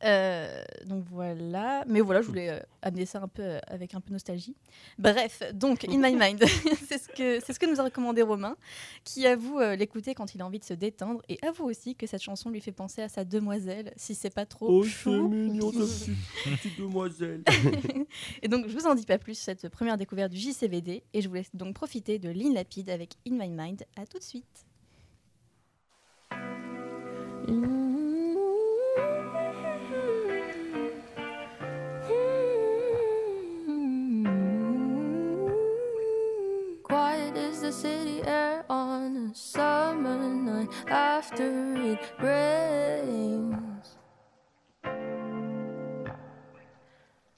Euh, donc voilà, mais voilà, je voulais euh, amener ça un peu euh, avec un peu nostalgie. Bref, donc In My Mind, c'est ce que c'est ce que nous a recommandé Romain, qui avoue euh, l'écouter quand il a envie de se détendre, et avoue aussi que cette chanson lui fait penser à sa demoiselle, si c'est pas trop Oh, chou. mignon, petite, demoiselle. Et donc, je vous en dis pas plus sur cette première découverte du JCVD et je vous laisse donc profiter de Lynn Lapide avec In My Mind. À tout de suite. City air on a summer night after it rains.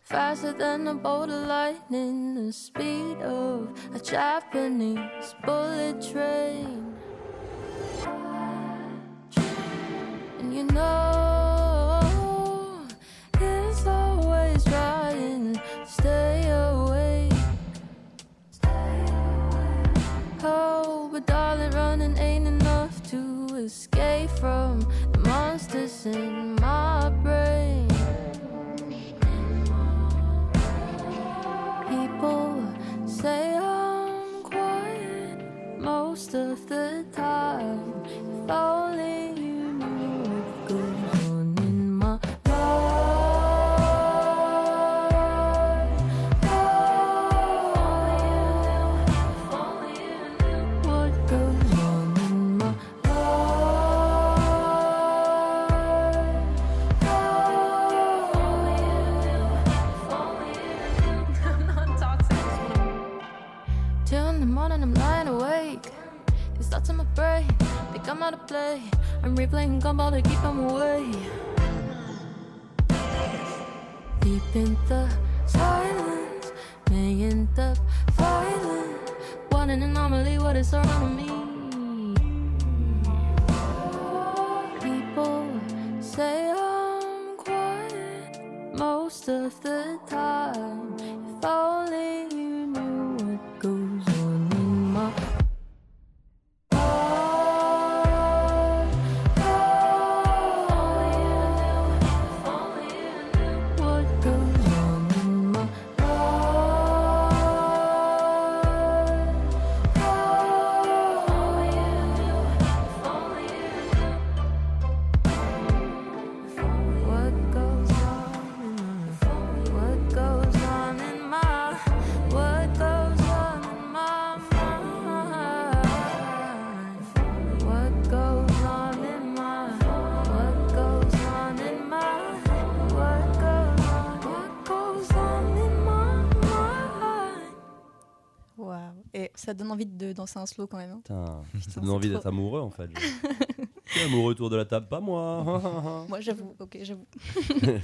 Faster than a bolt of lightning, the speed of a Japanese bullet train. And you know, but darling, running ain't enough to escape from the monsters in my brain. People say I'm quiet most of the time. If only thoughts in my brain, they come out of play. I'm replaying gumball to keep them away. Deep in the silence, million the violent. What an anomaly, what is surrounding me? People say I'm quiet most of the time. Danser un slow quand même. hein. Putain, donne envie d'être amoureux en fait. Amoureux autour de la table Pas moi. Moi, j'avoue. Ok, j'avoue.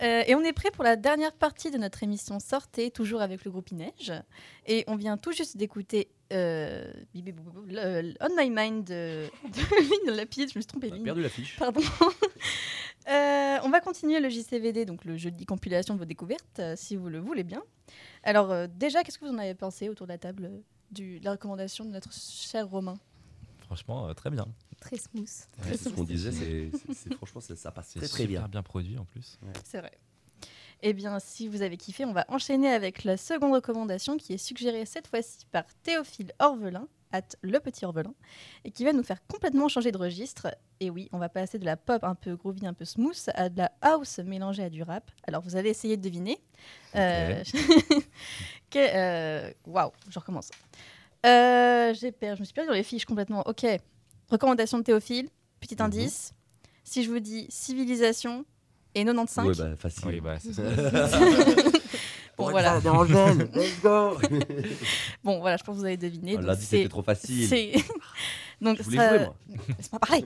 Euh, et on est prêt pour la dernière partie de notre émission Sortez, toujours avec le groupe Ineige. Et on vient tout juste d'écouter euh, On My Mind de, de Lapide. Je me suis trompée. Ligne. perdu l'affiche. Pardon. Euh, on va continuer le JCVD, donc le jeudi compilation de vos découvertes, euh, si vous le voulez bien. Alors, déjà, qu'est-ce que vous en avez pensé autour de la table du, de la recommandation de notre cher Romain Franchement, euh, très bien. Très smooth. Ouais, c'est ce qu'on disait, c'est, c'est- c'est- franchement, ça, ça passe C'est très bien. bien produit en plus. C'est vrai. Eh bien, si vous avez kiffé, on va enchaîner avec la seconde recommandation qui est suggérée cette fois-ci par Théophile Orvelin, at le petit Orvelin, et qui va nous faire complètement changer de registre. Et oui, on va passer de la pop un peu groovy, un peu smooth, à de la house mélangée à du rap. Alors, vous allez essayer de deviner. Euh, que- euh, Waouh, je recommence. Euh, j'ai per- je me suis perdue dans les fiches complètement. Ok, recommandation de Théophile, petit Mhm. indice. Si je vous dis civilisation et 95, Ouais, bah, facile. Oui, bah, c'est ça. Bon, voilà. Angèle, let's go Bon, voilà, je pense que vous avez deviné. On Donc, l'a dit, c'est- c'était trop facile. c'est- Donc, ça- jouer, c'est pas pareil.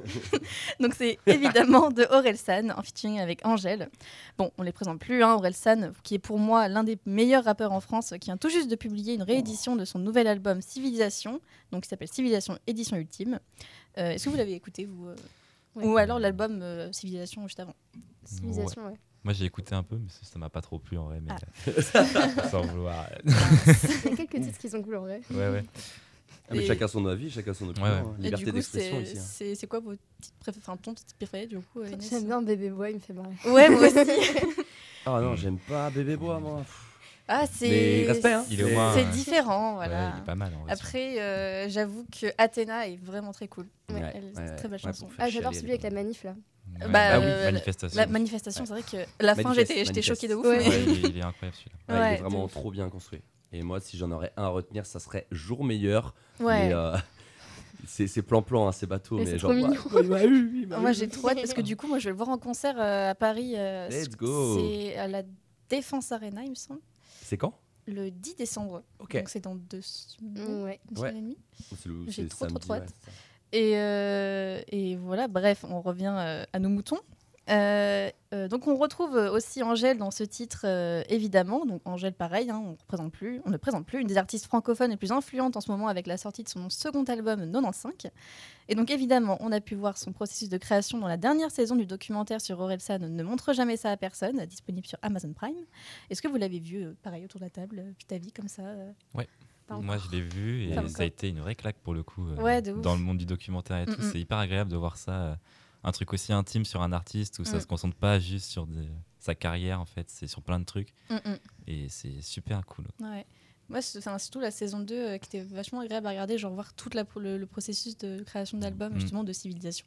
Donc, c'est évidemment de Orelsan en featuring avec Angèle. Bon, on les présente plus, hein, Orelsan, qui est pour moi l'un des meilleurs rappeurs en France, qui vient tout juste de publier une réédition de son nouvel album Civilisation, donc qui s'appelle Civilisation Édition Ultime. Euh, Est-ce que vous l'avez écouté, vous euh Ouais. Ou alors l'album euh, Civilisation juste avant? Civilisation, ouais. Moi j'ai écouté un peu, mais ça ça m'a pas trop plu en vrai. Mais Ah. euh, sans vouloir. Il y a quelques titres qui sont cool en vrai. Ouais, ouais. Ah, mais Et- chacun son avis, chacun son opinion. Ouais, ouais. hein. Et Liberté d'expression c'est ici. hein. c'est- quoi vos titres préférés, enfin ton titre préféré du coup euh, J'aime bien Bébé Boy, il me fait marrer. Ouais, moi aussi. Ah non, j'aime pas Bébé Bois, moi. Ah, c'est. hein. Est. C'est euh, différent, ouais, voilà. il est pas mal en. Après, euh, j'avoue que Athéna est vraiment très cool. Ouais, Elle- une très belle ouais, chanson. Ah, j'adore celui avec est la manif là. Bah, ah oui, euh, manifestation. La manifestation, c'est vrai que la fin, j'étais j'étais choquée de ouf. mais- il, est, il est incroyable celui-là. Ouais, il est vraiment trop bien construit. Et moi, si j'en aurais un à retenir, ça serait Jour meilleur. Ouais. Mais euh, c'est c'est plan-plan, hein, c'est bateau. Mais Mais c'est genre, Moi, j'ai trop hâte parce que du coup, moi, je vais le voir en concert euh, à Paris. euh, Let's go. C'est à la Défense Arena, il me semble, C'est quand? Le 10 décembre. Ok. Donc, c'est dans deux semaines, Ouais. une Ouais. semaine et demie. J'ai trop, trop, hâte. Et, euh, et voilà, bref, on revient euh, à nos moutons. Euh, donc on retrouve aussi Angèle dans ce titre, évidemment. Donc Angèle, pareil, hein, on représente plus, on ne présente plus une des artistes francophones les plus influentes en ce moment avec la sortie de son second album 95. Et donc évidemment, on a pu voir son processus de création dans la dernière saison du documentaire sur Orelsan Ne montre jamais ça à personne, disponible sur Amazon Prime. Est-ce que vous l'avez vu, pareil, autour de la table, vie comme ça euh? Pas Moi je l'ai vu et ça a été une vraie claque pour le coup. euh, Ouais, de ouf. dans le monde du documentaire et tout. C'est hyper agréable de voir ça. euh, un truc aussi intime sur un artiste où ça Mm. se concentre pas juste sur des- sa carrière en fait, c'est sur plein de trucs. Et c'est super cool. Ouais. Moi, c'est surtout la saison 2 euh, qui était vachement agréable à regarder, genre voir tout le, le processus de création d'album, Mm. justement, de civilisation.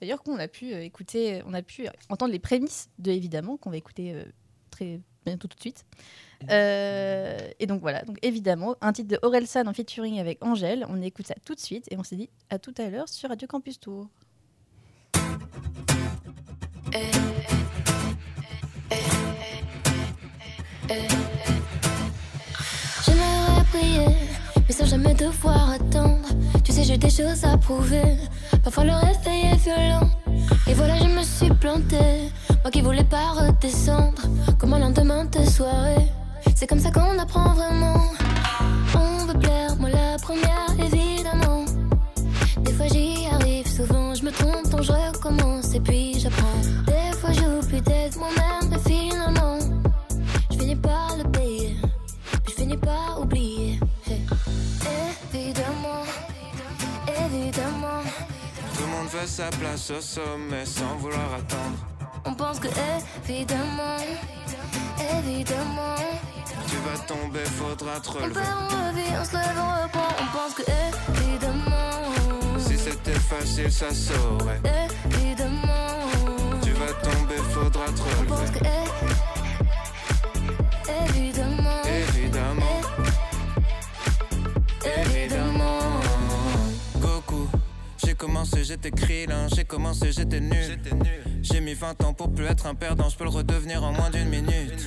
D'ailleurs, qu'on a pu euh, écouter, on a pu entendre les prémices de Évidemment, qu'on va écouter euh, très bientôt tout de suite. Euh, et donc voilà, donc évidemment, un titre de Orelsan en featuring avec Angèle. On écoute ça tout de suite et on s'est dit à tout à l'heure sur Radio Campus Tour. J'aimerais prier, mais sans jamais devoir attendre. Tu sais, j'ai des choses à prouver. Parfois le réveil est violent. Et voilà, je me suis plantée. Moi qui voulais pas redescendre. Comme un lendemain de soirée. C'est comme ça qu'on apprend vraiment. On veut plaire, moi la première, évidemment. Des fois j'y arrive, souvent je me trompe, donc je recommence et puis j'apprends. Des fois j'oublie d'être moi-même, mais finalement, je finis par le payer. Je finis par oublier. Hey. Évidemment, évidemment, Tout le monde veut sa place au sommet sans vouloir attendre. on pense que évidemment, évidemment, tomber, faudra te on relever. perd, on revient, on se lève, on reprend, on pense que évidemment, Si c'était facile, ça saurait. évidemment, Tu vas tomber, faudra te on pense relever. que évidemment, Évidemment, évidemment. Goku. J'ai commencé, j'étais Krillin, j'ai commencé, j'étais nul. J'ai mis 20 ans pour plus être un perdant, je peux le redevenir en moins d'une minute.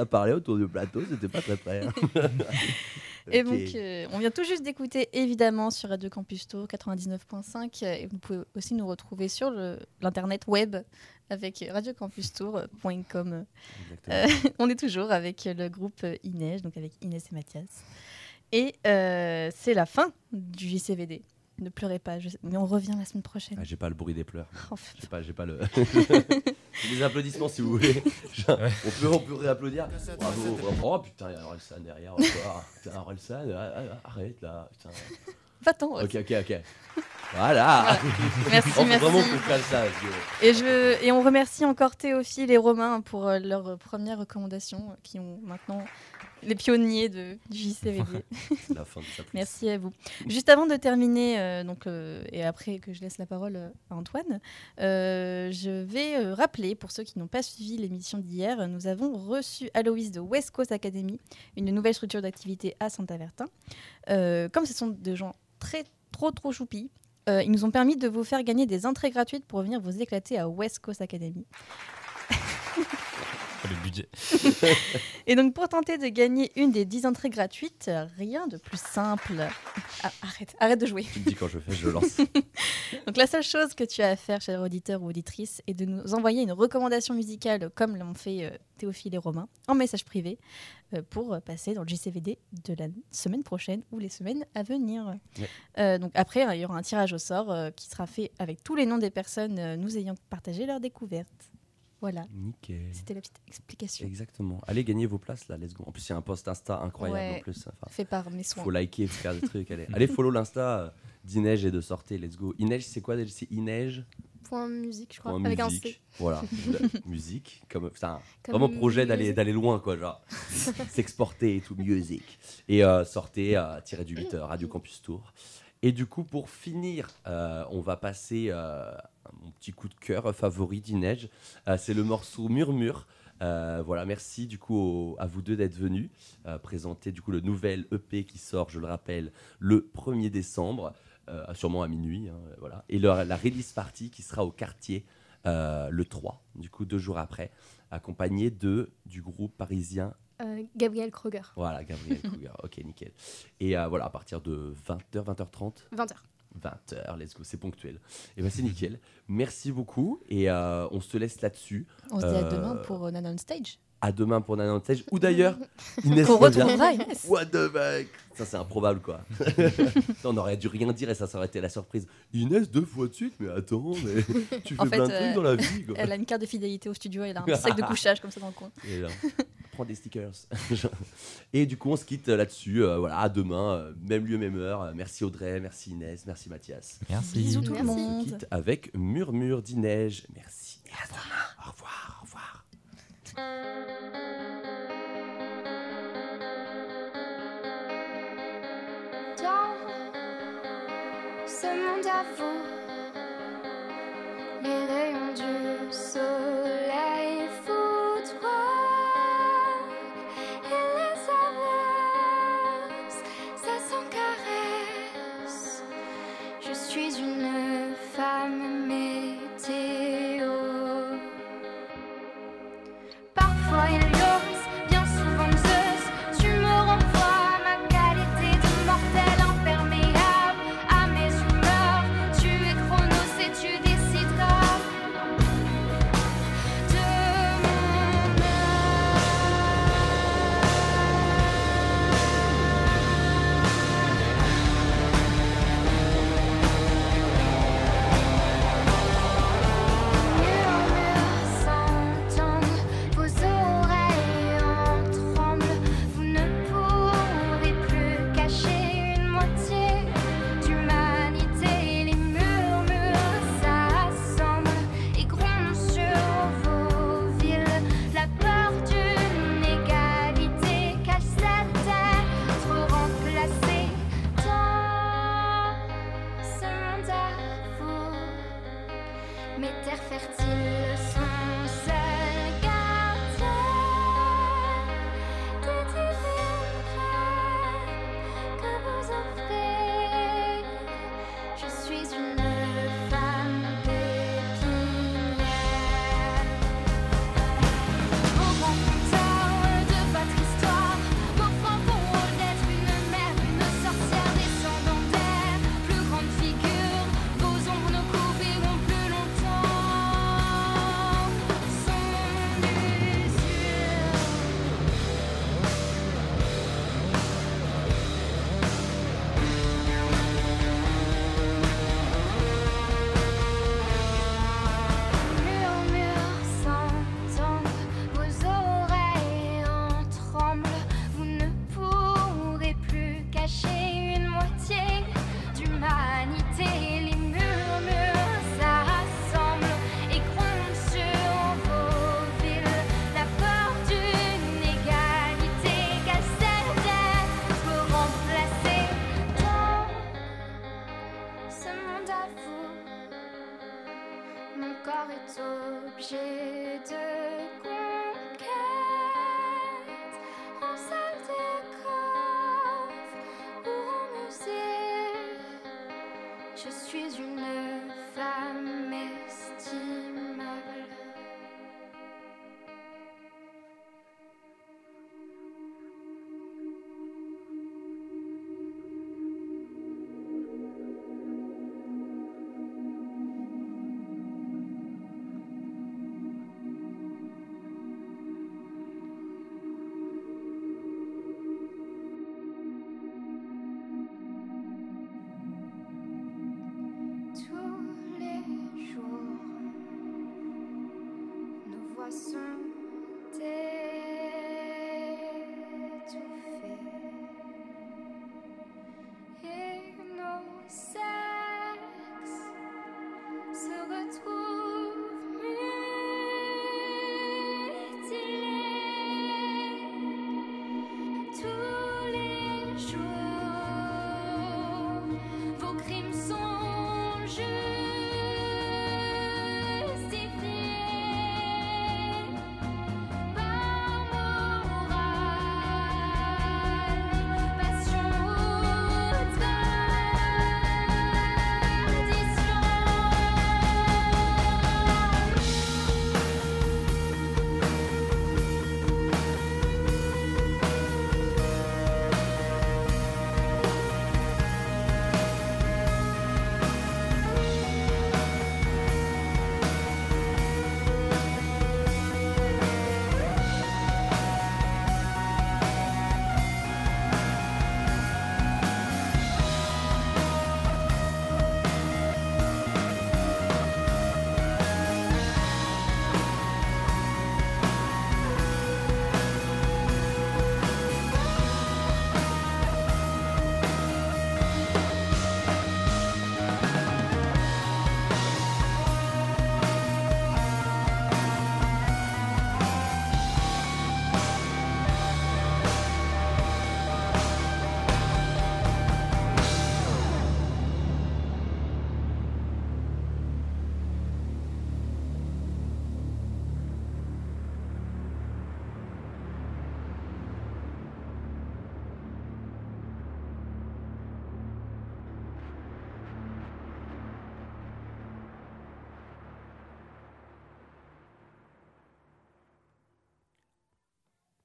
ça parlait autour du plateau, c'était pas très près. hein. Et donc, euh, on vient tout juste d'écouter évidemment sur Radio Campus Tour 99.5. euh, Et vous pouvez aussi nous retrouver sur l'internet web avec radiocampustour.com. Euh, on est toujours avec le groupe Inès, donc avec Inès et Mathias. Et euh, c'est la fin du JCVD. Ne pleurez pas, je- mais on revient la semaine prochaine. Ah, j'ai pas le bruit des pleurs. Oh, J'ai pas, j'ai pas le. Des applaudissements si vous voulez. On peut, on peut réapplaudir. Bravo. Oh putain, il y a Orelsan derrière encore. Putain, Orelsan, ah, ah, arrête là. Putain. Va-t'en. Ok, ok, ok. Voilà. Merci, On merci. vraiment ça. Et, je, et on remercie encore Théophile et Romain pour euh, leurs premières recommandations, euh, qui ont maintenant les pionniers de, du JCVD. C'est la fin de sa place. Merci à vous. Juste avant de terminer, euh, donc, euh, et après que je laisse la parole euh, à Antoine, euh, je vais rappeler, pour ceux qui n'ont pas suivi l'émission d'hier, nous avons reçu Aloïs de West Coast Academy, une nouvelle structure d'activité à Saint-Avertin. Comme ce sont des gens très, trop, trop choupis, ils nous ont permis de vous faire gagner des entrées gratuites pour venir vous éclater à West Coast Academy. Le budget. Et donc, pour tenter de gagner une des 10 entrées gratuites, rien de plus simple. Ah, arrête, arrête de jouer. Tu me dis quand je fais, je lance. Donc, la seule chose que tu as à faire, cher auditeur ou auditrice, est de nous envoyer une recommandation musicale, comme l'ont fait euh, Théophile et Romain, en message privé, euh, pour euh, passer dans le JCVD de la semaine prochaine ou les semaines à venir. Ouais. Euh, donc, après, il y aura un tirage au sort qui sera fait avec tous les noms des personnes nous ayant partagé leur découverte. Voilà, Nickel. c'était la petite explication. Exactement. Allez gagner vos places là, let's go. En plus, il y a un post Insta incroyable Ouais. en plus. Enfin, Fait par mes soins. faut liker, faut faire des trucs. Allez, allez follow l'Insta euh, d'Inej et de Sortez, let's go. Inej, c'est quoi C'est Inej Point musique, je crois, point avec un musique. C. Voilà, musique. Comme, putain, Comme vraiment projet d'aller d'aller loin, quoi. Genre, s'exporter et tout, musique. Et euh, Sortez, euh, tiré du 8 Radio Campus Tour. Et du coup, pour finir, euh, on va passer euh, à mon petit coup de cœur favori d'Inej. Euh, c'est le morceau Murmure. Euh, voilà, merci du coup au- à vous deux d'être venus euh, présenter du coup le nouvel EP qui sort, je le rappelle, le 1er décembre, euh, sûrement à minuit, hein, voilà. Et la release party qui sera au quartier le 3, du coup deux jours après, accompagné de du groupe parisien Gabriel Kroger, voilà, Gabriel Kruger. ok, nickel. Et voilà, à partir de 20h, 20h30, 20h. 20h, let's go, c'est ponctuel. Et ben c'est nickel. Merci beaucoup et euh, on se laisse là-dessus. On se dit à Euh, demain pour euh, Nana on Stage. À demain pour Nana Stage. Ou d'ailleurs, Inès Qu'on retrouvera Inès. What the fuck Ça c'est improbable quoi. on aurait dû rien dire et ça, ça aurait été la surprise. Inès deux fois de suite, mais attends, mais tu fais En fait, plein de euh, trucs dans la vie quoi. Elle a une carte de fidélité au studio, elle a un sac de couchage comme ça dans le coin. Et là, prends des stickers. et du coup, on se quitte là-dessus. euh, voilà, à demain, euh, même lieu, même heure. Euh, Merci Audrey, merci Inès, merci Mathias. Merci. Bisous tout le Merci. On se monde. quitte avec Murmure d'Inej. Merci et à demain. Au revoir, au revoir. Dans ce monde à vous, les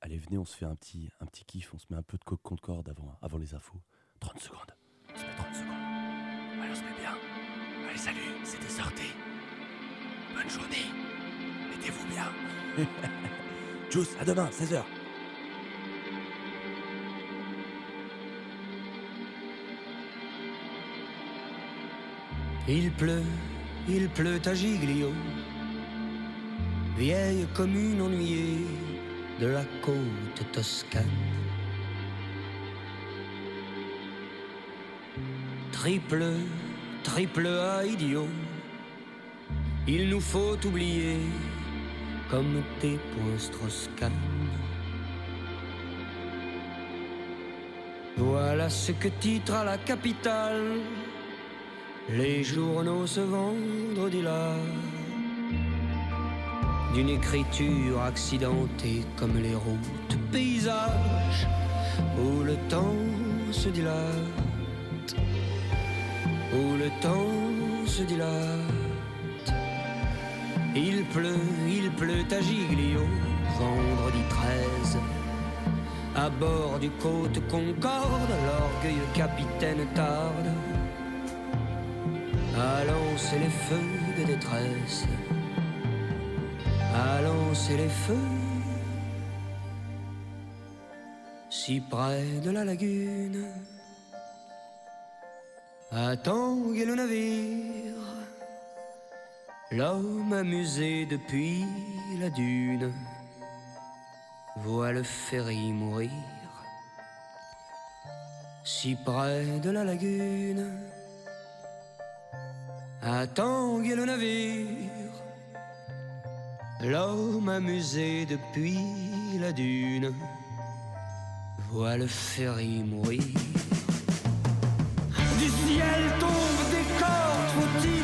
allez, venez, on se fait un petit, un petit kiff, on se met un peu de coke concorde avant, avant les infos. 30 secondes. On se met 30 secondes. Allez, on se met bien. Allez, salut, c'était sorti. Bonne journée. Mettez-vous bien. Tchuss, à demain, 16h. Il pleut, il pleut à Giglio, vieille commune ennuyée de la côte toscane. Triple, triple A idiot, il nous faut oublier comme tes points. Voilà ce que titre à la capitale les journaux ce vendredi-là. D'une écriture accidentée comme les routes paysages où le temps se dilate, où le temps se dilate. Il pleut, il pleut à Giglio, vendredi 13. À bord du côte Concorde, l'orgueilleux capitaine tarde à lancer les feux de détresse, à lancer les feux si près de la lagune. À tanguer le navire, l'homme amusé depuis la dune voit le ferry mourir si près de la lagune à tanguer le navire. L'homme amusé depuis la dune voit le ferry mourir. Du ciel tombe des corps